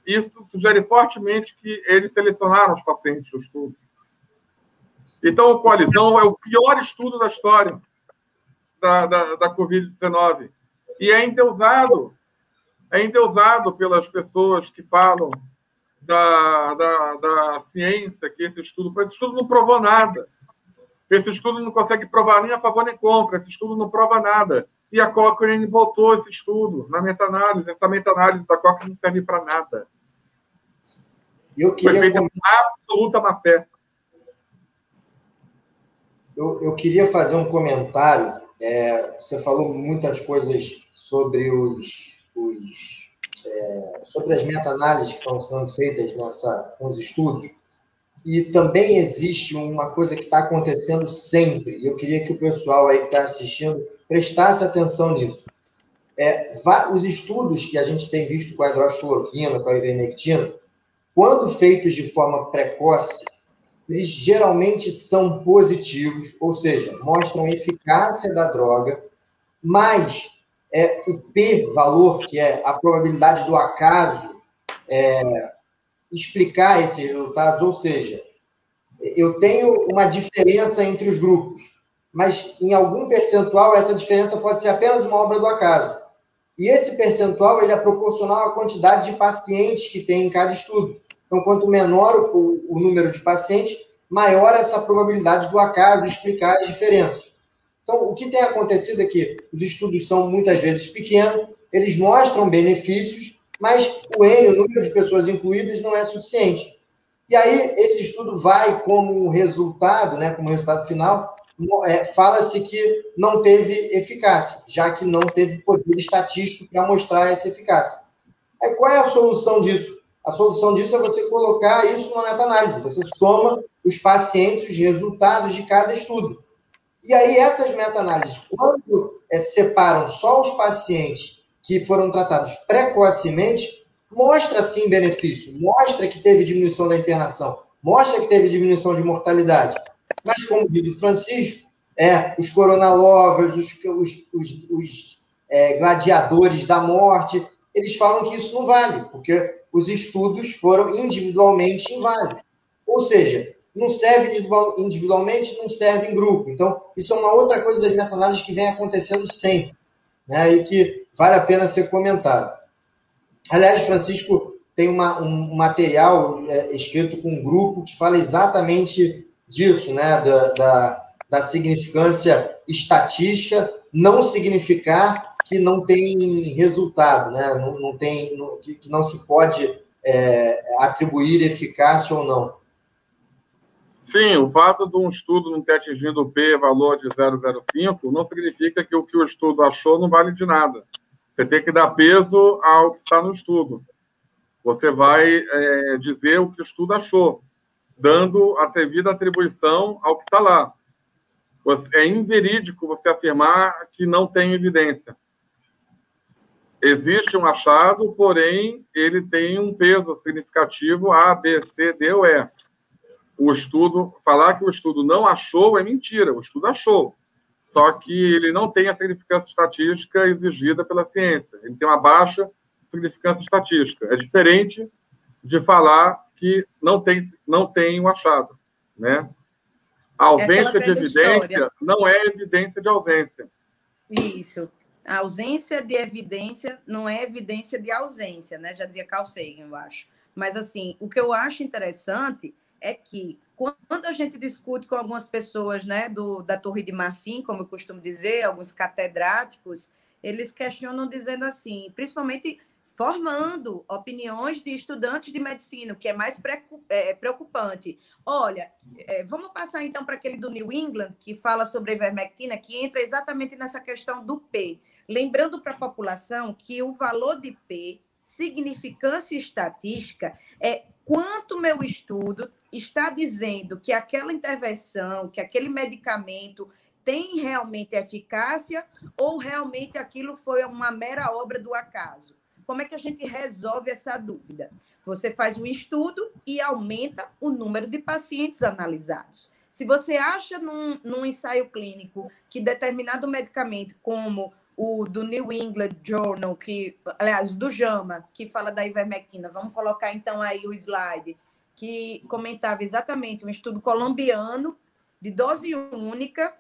Isso sugere fortemente que eles selecionaram os pacientes do estudo. Então, o Coalizão é o pior estudo da história da, da, da Covid-19. E é endeusado. É endeusado pelas pessoas que falam da, da, da ciência que esse estudo. Esse estudo não provou nada. Esse estudo não consegue provar nem a favor nem contra. Esse estudo não prova nada. E a Cochrane botou esse estudo na meta-análise. Essa meta-análise da Cochrane não serve para nada. Eu queria... Foi feita com absoluta má fé. Eu, eu, queria fazer um comentário. É, você falou muitas coisas sobre os, os é, sobre as meta-análises que estão sendo feitas nessa, com os estudos. E também existe uma coisa que está acontecendo sempre, e eu queria que o pessoal aí que está assistindo prestasse atenção nisso. É, os estudos que a gente tem visto com a hidroxicloroquina, com a ivermectina, quando feitos de forma precoce, eles geralmente são positivos, ou seja, mostram eficácia da droga, mas é, o P valor, que é a probabilidade do acaso, é, explicar esses resultados, ou seja, eu tenho uma diferença entre os grupos, mas em algum percentual essa diferença pode ser apenas uma obra do acaso. E esse percentual ele é proporcional à quantidade de pacientes que tem em cada estudo. Então, quanto menor o, o número de pacientes, maior essa probabilidade do acaso explicar as diferenças. Então, o que tem acontecido é que os estudos são muitas vezes pequenos, eles mostram benefícios, mas o N, o número de pessoas incluídas, não é suficiente. E aí, esse estudo vai como resultado, né, como resultado final, é, fala-se que não teve eficácia, já que não teve poder estatístico para mostrar essa eficácia. Aí, qual é a solução disso? A solução disso é você colocar isso numa meta-análise. Você soma os pacientes, os resultados de cada estudo. E aí, essas meta-análises, quando é, separam só os pacientes que foram tratados precocemente, mostra sim benefício, mostra que teve diminuição da internação, mostra que teve diminuição de mortalidade. Mas, como diz o Francisco, é, os coronalovers, os, os, os, os é, gladiadores da morte, eles falam que isso não vale, porque os estudos foram individualmente inválidos. Ou seja, não serve individualmente, não serve em grupo. Então, isso é uma outra coisa das meta-análises que vem acontecendo sempre, né, e que vale a pena ser comentado. Aliás, Francisco tem uma, um material é, escrito com um grupo que fala exatamente disso, né, da, da, da significância estatística não significar que não tem resultado, né, não, não tem, não, que, que, não se pode é, atribuir eficácia ou não. Sim, o fato de um estudo não ter atingido o P valor de 0,05 não significa que o que o estudo achou não vale de nada. Você tem que dar peso ao que está no estudo. Você vai é, dizer o que o estudo achou, dando a devida atribuição ao que está lá. É inverídico você afirmar que não tem evidência. Existe um achado, porém, ele tem um peso significativo A, B, C, D ou E o estudo, falar que o estudo não achou é mentira, o estudo achou. Só que ele não tem a significância estatística exigida pela ciência. Ele tem uma baixa significância estatística. É diferente de falar que não tem, não tem o achado, né? A é ausência é de evidência história. não é evidência de ausência. Isso. A ausência de evidência não é evidência de ausência, né? Já dizia Carl Sagan, eu acho. Mas, assim, o que eu acho interessante é que quando a gente discute com algumas pessoas né, do, da Torre de Marfim, como eu costumo dizer, alguns catedráticos, eles questionam dizendo assim, principalmente formando opiniões de estudantes de medicina, o que é mais é, preocupante. Olha, é, vamos passar então para aquele do New England, que fala sobre a ivermectina, que entra exatamente nessa questão do P. Lembrando para a população que o valor de P, significância estatística, é quanto meu estudo está dizendo que aquela intervenção, que aquele medicamento tem realmente eficácia ou realmente aquilo foi uma mera obra do acaso? Como é que a gente resolve essa dúvida? Você faz um estudo e aumenta o número de pacientes analisados. Se você acha num, num ensaio clínico que determinado medicamento, como o do New England Journal, que, aliás, do JAMA, que fala da ivermectina, vamos colocar então aí o slide, que comentava exatamente um estudo colombiano de dose única,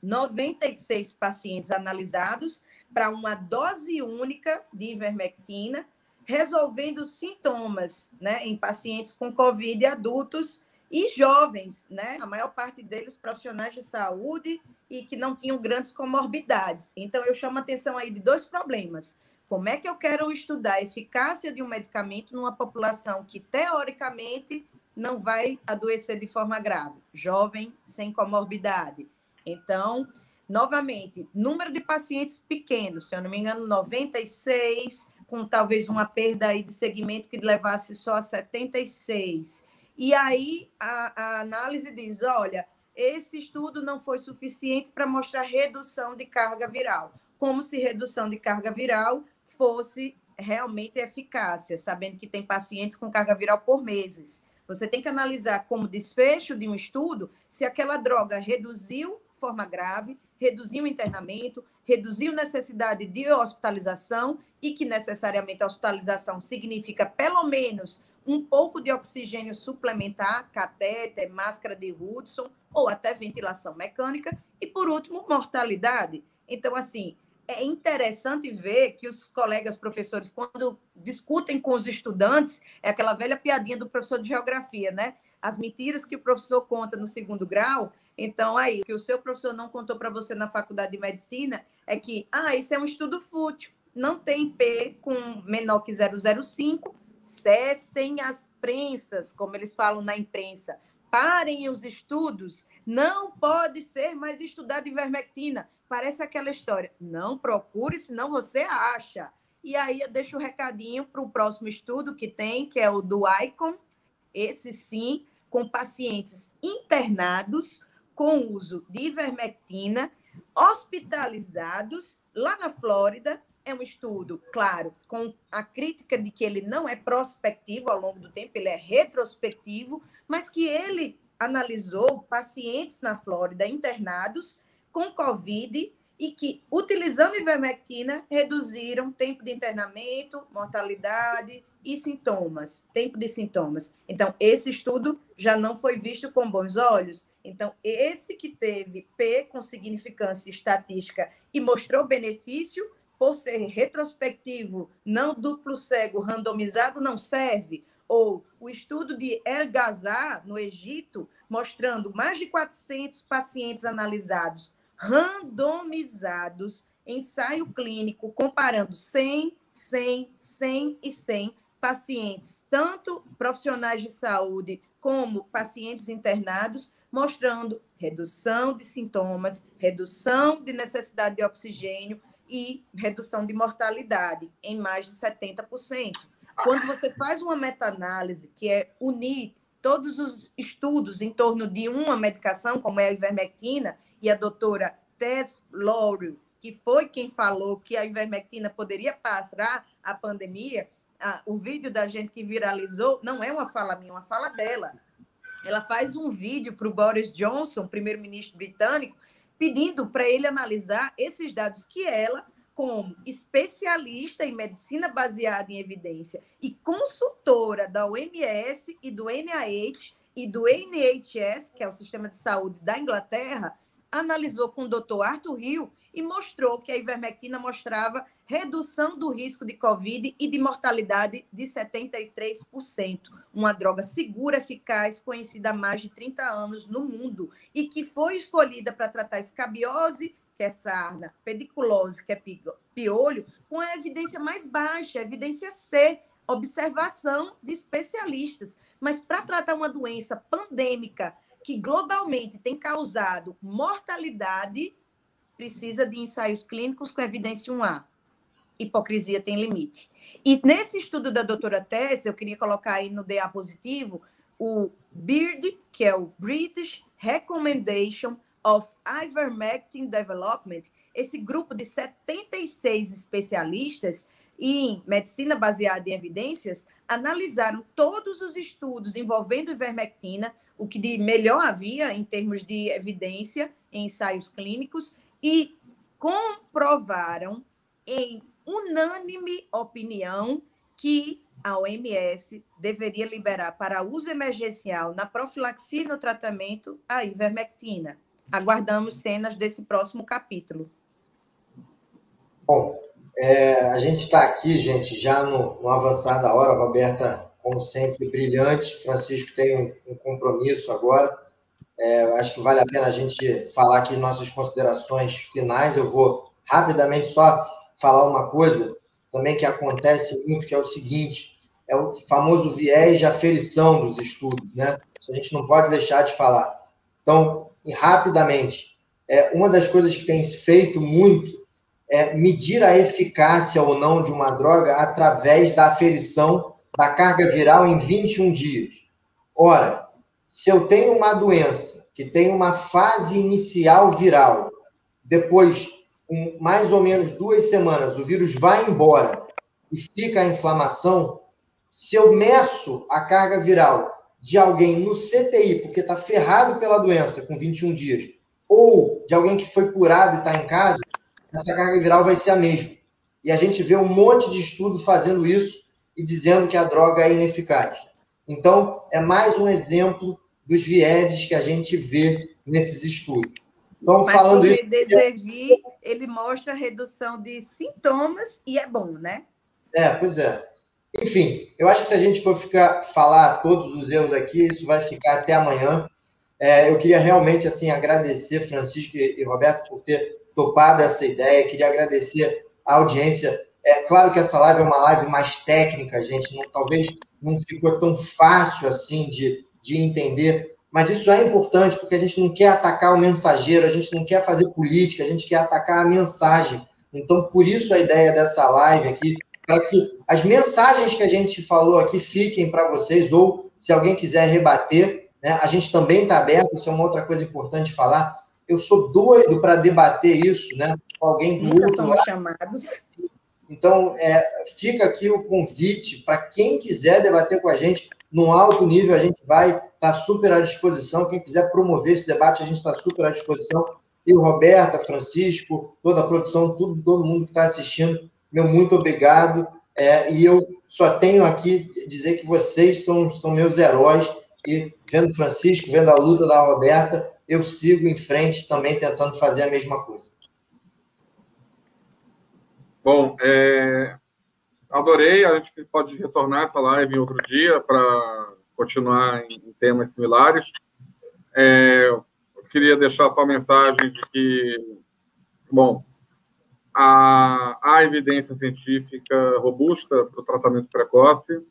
96 pacientes analisados para uma dose única de ivermectina, resolvendo sintomas né, em pacientes com Covid adultos e jovens, né? A maior parte deles profissionais de saúde e que não tinham grandes comorbidades. Então, eu chamo a atenção aí de dois problemas. Como é que eu quero estudar a eficácia de um medicamento numa população que, teoricamente, não vai adoecer de forma grave? Jovem, sem comorbidade. Então, novamente, número de pacientes pequenos, se eu não me engano, 96, com talvez uma perda aí de segmento que levasse só a 76 e aí a, a análise diz: olha, esse estudo não foi suficiente para mostrar redução de carga viral, como se redução de carga viral fosse realmente eficácia, sabendo que tem pacientes com carga viral por meses. Você tem que analisar como desfecho de um estudo se aquela droga reduziu forma grave, reduziu internamento, reduziu necessidade de hospitalização e que necessariamente a hospitalização significa pelo menos um pouco de oxigênio suplementar, catéter, máscara de Hudson ou até ventilação mecânica e por último mortalidade. Então assim, é interessante ver que os colegas professores quando discutem com os estudantes, é aquela velha piadinha do professor de geografia, né? As mentiras que o professor conta no segundo grau, então, aí, o que o seu professor não contou para você na faculdade de medicina é que, ah, isso é um estudo fútil, não tem P com menor que 005, cessem as prensas, como eles falam na imprensa, parem os estudos, não pode ser mais estudado ivermectina. Parece aquela história, não procure, senão você acha. E aí eu deixo o um recadinho para o próximo estudo que tem, que é o do ICON, esse sim, com pacientes internados com uso de ivermectina, hospitalizados lá na Flórida, é um estudo, claro, com a crítica de que ele não é prospectivo ao longo do tempo, ele é retrospectivo, mas que ele analisou pacientes na Flórida internados com Covid e que, utilizando ivermectina, reduziram tempo de internamento, mortalidade e sintomas, tempo de sintomas. Então, esse estudo já não foi visto com bons olhos. Então, esse que teve P com significância estatística e mostrou benefício, por ser retrospectivo, não duplo cego, randomizado, não serve. Ou o estudo de El Ghazar, no Egito, mostrando mais de 400 pacientes analisados, randomizados, ensaio clínico, comparando 100, 100, 100 e 100 pacientes, tanto profissionais de saúde como pacientes internados, mostrando redução de sintomas, redução de necessidade de oxigênio, e redução de mortalidade em mais de 70%. Quando você faz uma meta-análise, que é unir todos os estudos em torno de uma medicação, como é a ivermectina, e a doutora Tess Laurel, que foi quem falou que a ivermectina poderia parar a pandemia, o vídeo da gente que viralizou não é uma fala minha, é uma fala dela. Ela faz um vídeo para o Boris Johnson, primeiro-ministro britânico, pedindo para ele analisar esses dados que ela, como especialista em medicina baseada em evidência e consultora da OMS e do NIH e do NHS, que é o sistema de saúde da Inglaterra, analisou com o Dr. Arthur Hill e mostrou que a ivermectina mostrava redução do risco de Covid e de mortalidade de 73%. Uma droga segura, eficaz, conhecida há mais de 30 anos no mundo e que foi escolhida para tratar escabiose, que é sarna, pediculose, que é piolho, com a evidência mais baixa, evidência C, observação de especialistas. Mas para tratar uma doença pandêmica que globalmente tem causado mortalidade, precisa de ensaios clínicos com evidência 1A. Hipocrisia tem limite. E nesse estudo da doutora Tess, eu queria colocar aí no DA positivo o BIRD, que é o British Recommendation of Ivermectin Development, esse grupo de 76 especialistas em medicina baseada em evidências analisaram todos os estudos envolvendo ivermectina, o que de melhor havia em termos de evidência em ensaios clínicos, e comprovaram em unânime opinião que a OMS deveria liberar para uso emergencial na profilaxia e no tratamento a ivermectina. Aguardamos cenas desse próximo capítulo. Bom, é, a gente está aqui, gente, já no, no avançar da hora. Roberta como sempre, brilhante. Francisco tem um, um compromisso agora. É, acho que vale a pena a gente falar aqui nossas considerações finais. Eu vou rapidamente só falar uma coisa também que acontece muito, que é o seguinte: é o famoso viés de aferição dos estudos, né? Isso a gente não pode deixar de falar. Então, rapidamente, é, uma das coisas que tem se feito muito é medir a eficácia ou não de uma droga através da aferição da carga viral em 21 dias. Ora, se eu tenho uma doença que tem uma fase inicial viral, depois, com mais ou menos duas semanas, o vírus vai embora e fica a inflamação, se eu meço a carga viral de alguém no CTI, porque está ferrado pela doença com 21 dias, ou de alguém que foi curado e está em casa, essa carga viral vai ser a mesma. E a gente vê um monte de estudo fazendo isso e dizendo que a droga é ineficaz. Então, é mais um exemplo dos vieses que a gente vê nesses estudos. Então, Mas falando o isso. O ele mostra redução de sintomas e é bom, né? É, pois é. Enfim, eu acho que se a gente for ficar falar todos os erros aqui, isso vai ficar até amanhã. É, eu queria realmente assim agradecer Francisco e Roberto por ter topado essa ideia. Queria agradecer a audiência. É claro que essa live é uma live mais técnica, gente. Não, talvez não ficou tão fácil assim de, de entender, mas isso é importante porque a gente não quer atacar o mensageiro, a gente não quer fazer política, a gente quer atacar a mensagem. Então, por isso a ideia dessa live aqui, para que as mensagens que a gente falou aqui fiquem para vocês, ou se alguém quiser rebater, né, a gente também está aberto, isso é uma outra coisa importante falar. Eu sou doido para debater isso né, com alguém do Nunca outro somos lado. chamados. Então, é, fica aqui o convite para quem quiser debater com a gente num alto nível, a gente vai estar tá super à disposição. Quem quiser promover esse debate, a gente está super à disposição. E o Roberta, Francisco, toda a produção, tudo, todo mundo que está assistindo, meu muito obrigado. É, e eu só tenho aqui dizer que vocês são, são meus heróis. E vendo Francisco, vendo a luta da Roberta, eu sigo em frente também tentando fazer a mesma coisa. Bom, é, adorei. A gente pode retornar essa live em outro dia para continuar em, temas similares. É, eu queria deixar só a mensagem de que, bom, há, há evidência científica robusta para o tratamento precoce.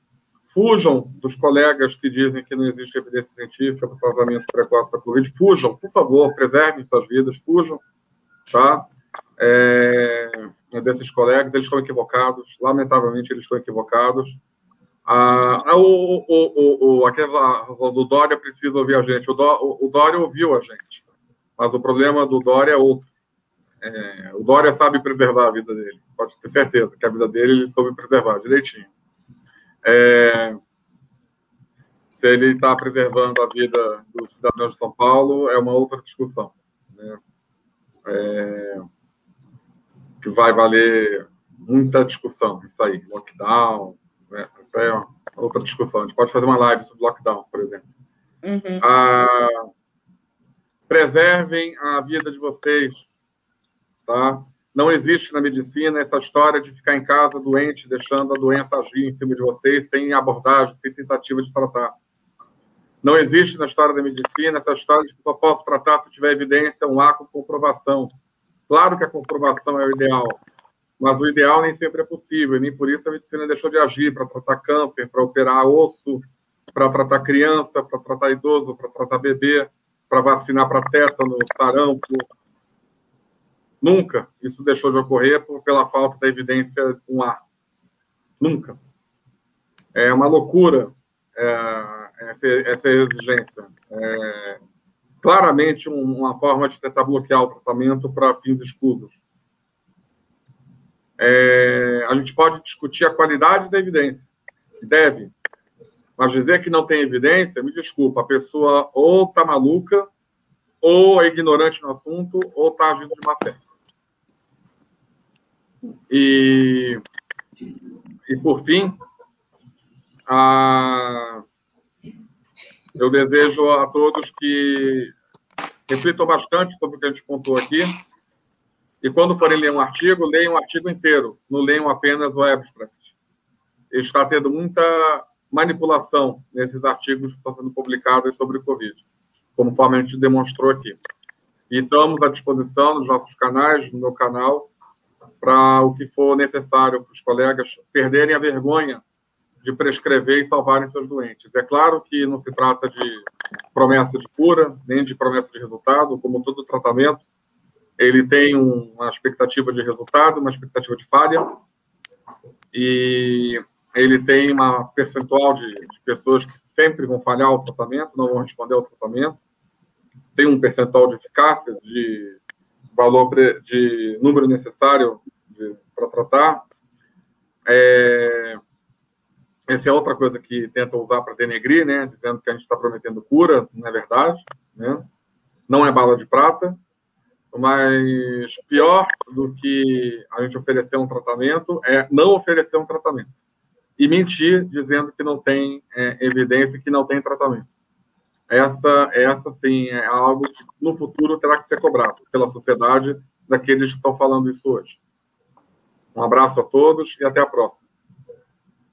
Fujam dos colegas que dizem que não existe evidência científica para o tratamento precoce da Covid. Fujam, por favor, preservem suas vidas, fujam, tá? É, desses colegas, eles estão equivocados, lamentavelmente eles estão equivocados. Ah, ah o, o, o, o, aquela, do Dória precisa ouvir a gente. O, Dó, o, Dória ouviu a gente, mas o problema do Dória é outro. É, o Dória sabe preservar a vida dele, pode ter certeza que a vida dele ele soube preservar direitinho. É, se ele está preservando a vida dos cidadãos de São Paulo, é uma outra discussão. Né? É, que vai valer muita discussão, isso aí, lockdown, né? Isso é outra discussão. A gente pode fazer uma live sobre lockdown, por exemplo. Uhum. Ah, preservem a vida de vocês, tá? Não existe na medicina essa história de ficar em casa doente, deixando a doença agir em cima de vocês sem abordagem, sem tentativa de tratar. Não existe na história da medicina essa história de que só posso tratar se tiver evidência, um ato com comprovação. Claro que a comprovação é o ideal, mas o ideal nem sempre é possível, nem por isso a medicina deixou de agir para tratar câncer, para operar osso, para tratar criança, para tratar idoso, para tratar bebê, para vacinar para tétano, sarampo. Nunca isso deixou de ocorrer por, pela falta da evidência com ar. Nunca. É uma loucura é, essa, essa exigência. É, claramente uma forma de tentar bloquear o tratamento para fins escusos. É, a gente pode discutir a qualidade da evidência, deve, mas dizer que não tem evidência, me desculpa, a pessoa ou está maluca, ou é ignorante no assunto, ou está agindo de má fé. E, e por fim, a, eu desejo a todos que reflitam bastante sobre o que a gente contou aqui. E quando forem ler um artigo, leiam o artigo inteiro, não leiam apenas o abstract. Está tendo muita manipulação nesses artigos que estão sendo publicados sobre o Covid, conforme a gente demonstrou aqui. E estamos à disposição nos nossos canais, no meu canal, para o que for necessário para os colegas perderem a vergonha de prescrever e salvarem seus doentes. É claro que não se trata de promessa de cura, nem de promessa de resultado, como todo tratamento, ele tem uma expectativa de resultado, uma expectativa de falha, e ele tem uma percentual de, de pessoas que sempre vão falhar o tratamento, não vão responder ao tratamento, tem um percentual de eficácia, de valor, de número necessário para tratar. É, essa é outra coisa que tentam usar para denegrir, né? Dizendo que a gente está prometendo cura, não é verdade, né? Não é bala de prata, mas pior do que a gente oferecer um tratamento é não oferecer um tratamento e mentir dizendo que não tem é, evidência que não tem tratamento. Essa, essa sim, é algo que no futuro terá que ser cobrado pela sociedade daqueles que estão falando isso hoje. Um abraço a todos e até a próxima.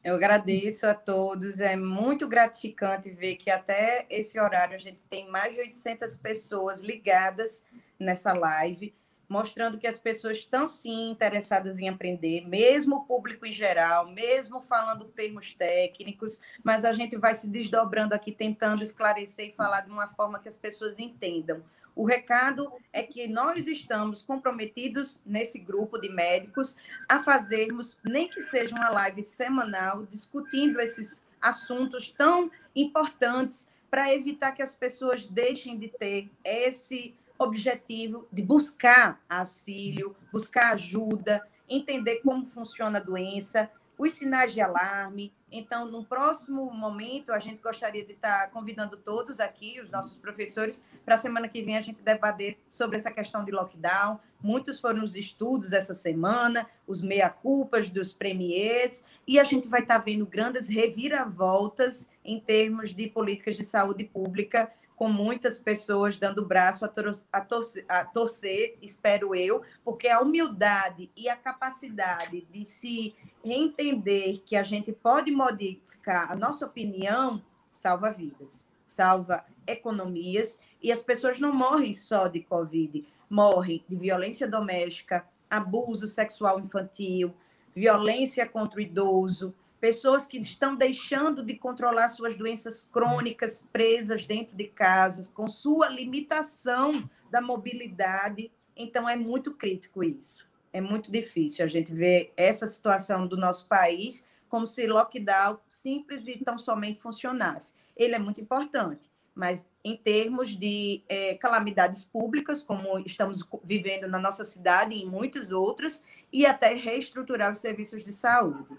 Eu agradeço a todos. É muito gratificante ver que até esse horário a gente tem mais de 800 pessoas ligadas nessa live, mostrando que as pessoas estão sim interessadas em aprender, mesmo o público em geral, mesmo falando termos técnicos, mas a gente vai se desdobrando aqui tentando esclarecer e falar de uma forma que as pessoas entendam. O recado é que nós estamos comprometidos nesse grupo de médicos a fazermos, nem que seja uma live semanal, discutindo esses assuntos tão importantes para evitar que as pessoas deixem de ter esse objetivo de buscar auxílio, buscar ajuda, entender como funciona a doença, os sinais de alarme. Então, no próximo momento, a gente gostaria de estar convidando todos aqui, os nossos professores, para a semana que vem a gente debater sobre essa questão de lockdown. Muitos foram os estudos essa semana, os meia-culpas dos premiers, e a gente vai estar vendo grandes reviravoltas em termos de políticas de saúde pública com muitas pessoas dando braço a, a, a, torcer, espero eu, porque a humildade e a capacidade de se entender que a gente pode modificar a nossa opinião salva vidas, salva economias e as pessoas não morrem só de Covid, morrem de violência doméstica, abuso sexual infantil, violência contra o idoso, pessoas que estão deixando de controlar suas doenças crônicas presas dentro de casas, com sua limitação da mobilidade. Então, é muito crítico isso. É muito difícil a gente ver essa situação do nosso país como se lockdown simples e tão somente funcionasse. Ele é muito importante, mas em termos de é, calamidades públicas, como estamos vivendo na nossa cidade e em muitas outras, e até reestruturar os serviços de saúde.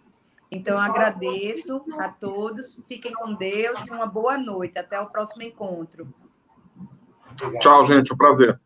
Então, agradeço a todos, fiquem com Deus e uma boa noite. Até o próximo encontro. Tchau, gente. Um prazer.